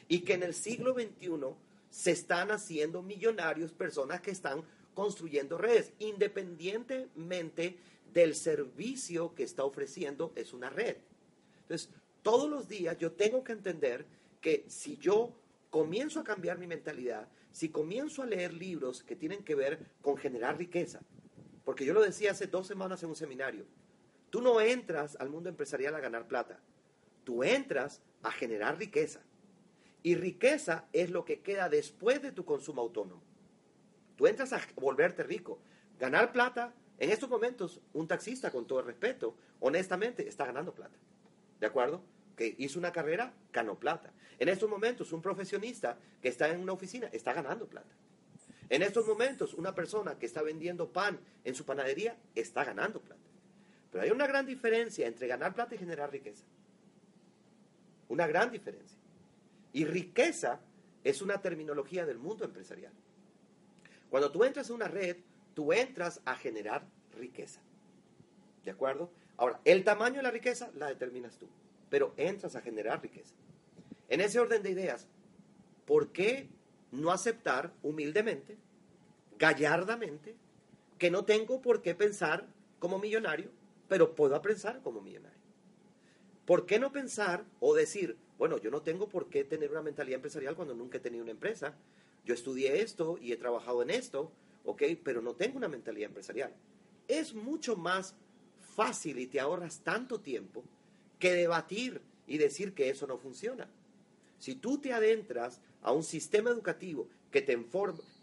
Speaker 2: Y que en el siglo XXI se están haciendo millonarios personas que están construyendo redes, independientemente del servicio que está ofreciendo, es una red. Entonces, todos los días yo tengo que entender que si yo comienzo a cambiar mi mentalidad, si comienzo a leer libros que tienen que ver con generar riqueza, porque yo lo decía hace dos semanas en un seminario, tú no entras al mundo empresarial a ganar plata, tú entras a generar riqueza. Y riqueza es lo que queda después de tu consumo autónomo. Tú entras a volverte rico. Ganar plata, en estos momentos, un taxista, con todo el respeto, honestamente, está ganando plata. ¿De acuerdo? Que hizo una carrera, ganó plata. En estos momentos, un profesionista que está en una oficina está ganando plata. En estos momentos, una persona que está vendiendo pan en su panadería está ganando plata. Pero hay una gran diferencia entre ganar plata y generar riqueza. Una gran diferencia. Y riqueza es una terminología del mundo empresarial. Cuando tú entras en una red, tú entras a generar riqueza. ¿De acuerdo? Ahora, el tamaño de la riqueza la determinas tú, pero entras a generar riqueza. En ese orden de ideas, ¿por qué no aceptar humildemente, gallardamente, que no tengo por qué pensar como millonario, pero puedo pensar como millonario? ¿Por qué no pensar o decir, bueno, yo no tengo por qué tener una mentalidad empresarial cuando nunca he tenido una empresa. Yo estudié esto y he trabajado en esto, ¿ok? Pero no tengo una mentalidad empresarial. Es mucho más fácil y te ahorras tanto tiempo que debatir y decir que eso no funciona. Si tú te adentras a un sistema educativo que te,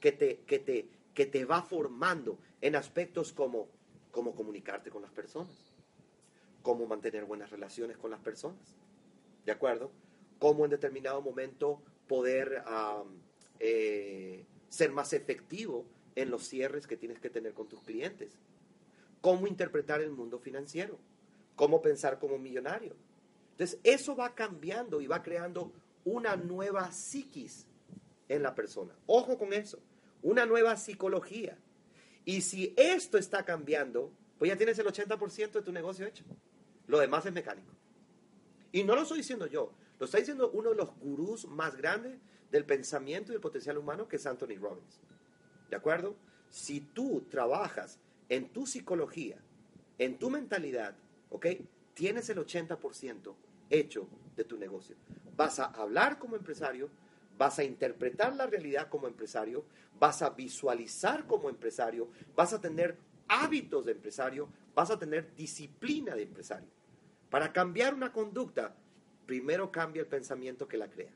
Speaker 2: que te, que te, que te va formando en aspectos como cómo comunicarte con las personas, cómo mantener buenas relaciones con las personas, ¿de acuerdo? Cómo en determinado momento poder eh, ser más efectivo en los cierres que tienes que tener con tus clientes, cómo interpretar el mundo financiero, cómo pensar como millonario. Entonces, eso va cambiando y va creando una nueva psiquis en la persona. Ojo con eso, una nueva psicología. Y si esto está cambiando, pues ya tienes el 80% de tu negocio hecho. Lo demás es mecánico. Y no lo estoy diciendo yo, lo está diciendo uno de los gurús más grandes del pensamiento y del potencial humano, que es Anthony Robbins. ¿De acuerdo? Si tú trabajas en tu psicología, en tu mentalidad, ¿ok? Tienes el 80% hecho de tu negocio. Vas a hablar como empresario, vas a interpretar la realidad como empresario, vas a visualizar como empresario, vas a tener hábitos de empresario, vas a tener disciplina de empresario. Para cambiar una conducta, primero cambia el pensamiento que la crea.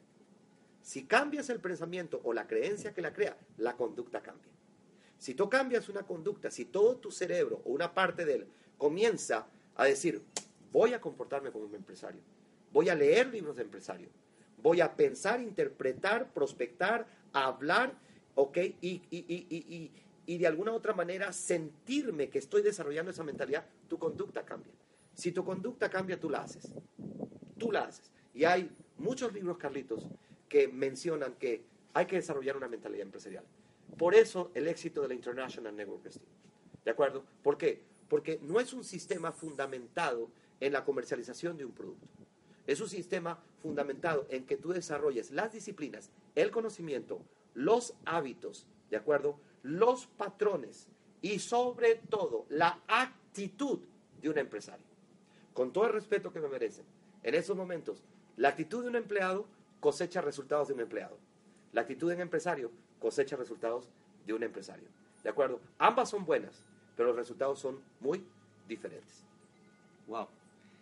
Speaker 2: Si cambias el pensamiento o la creencia que la crea, la conducta cambia. Si tú cambias una conducta, si todo tu cerebro o una parte de él comienza a decir, voy a comportarme como un empresario, voy a leer libros de empresario, voy a pensar, interpretar, prospectar, hablar, ¿ok? Y, y, y de alguna otra manera sentirme que estoy desarrollando esa mentalidad, tu conducta cambia. Si tu conducta cambia, tú la haces. Tú la haces. Y hay muchos libros, Carlitos, que mencionan que hay que desarrollar una mentalidad empresarial. Por eso el éxito de la International Network ¿De acuerdo? ¿Por qué? Porque no es un sistema fundamentado en la comercialización de un producto. Es un sistema fundamentado en que tú desarrolles las disciplinas, el conocimiento, los hábitos, ¿de acuerdo? Los patrones y sobre todo la actitud de un empresario. Con todo el respeto que me merecen, en esos momentos, la actitud de un empleado cosecha resultados de un empleado. La actitud de un empresario cosecha resultados de un empresario. ¿De acuerdo? Ambas son buenas, pero los resultados son muy diferentes.
Speaker 1: Wow.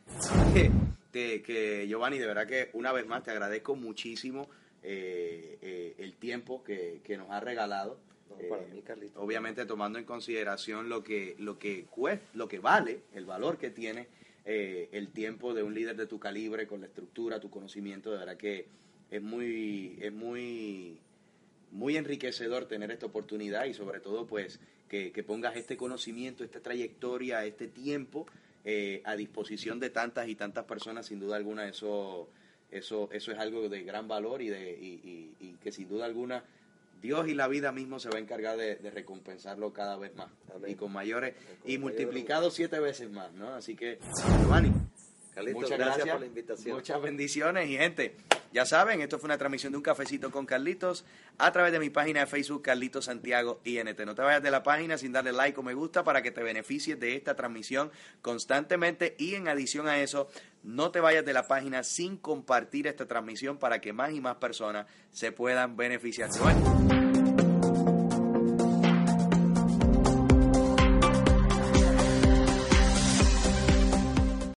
Speaker 1: [laughs] Que, Giovanni, de verdad que una vez más te agradezco muchísimo eh, eh, el tiempo que, nos ha regalado.
Speaker 2: para eh, mí, Carlito.
Speaker 1: Obviamente tomando en consideración lo que, lo que cuesta, lo que vale, el valor que tiene el tiempo de un líder de tu calibre, con la estructura, tu conocimiento, de verdad que es muy, es muy muy enriquecedor tener esta oportunidad y sobre todo pues que, pongas este conocimiento, esta trayectoria, este tiempo eh, a disposición de tantas y tantas personas, sin duda alguna eso, eso, eso es algo de gran valor y, de, y, que sin duda alguna Dios y la vida mismo se va a encargar de, recompensarlo cada vez más. Y con mayores y multiplicado siete veces más, ¿no? Así que, Giovanni, muchas gracias por la invitación. Muchas bendiciones y gente. Ya saben, esto fue una transmisión de un cafecito con Carlitos a través de mi página de Facebook Carlitos Santiago INT. No te vayas de la página sin darle like o me gusta para que te beneficies de esta transmisión constantemente y en adición a eso, no te vayas de la página sin compartir esta transmisión para que más y más personas se puedan beneficiar.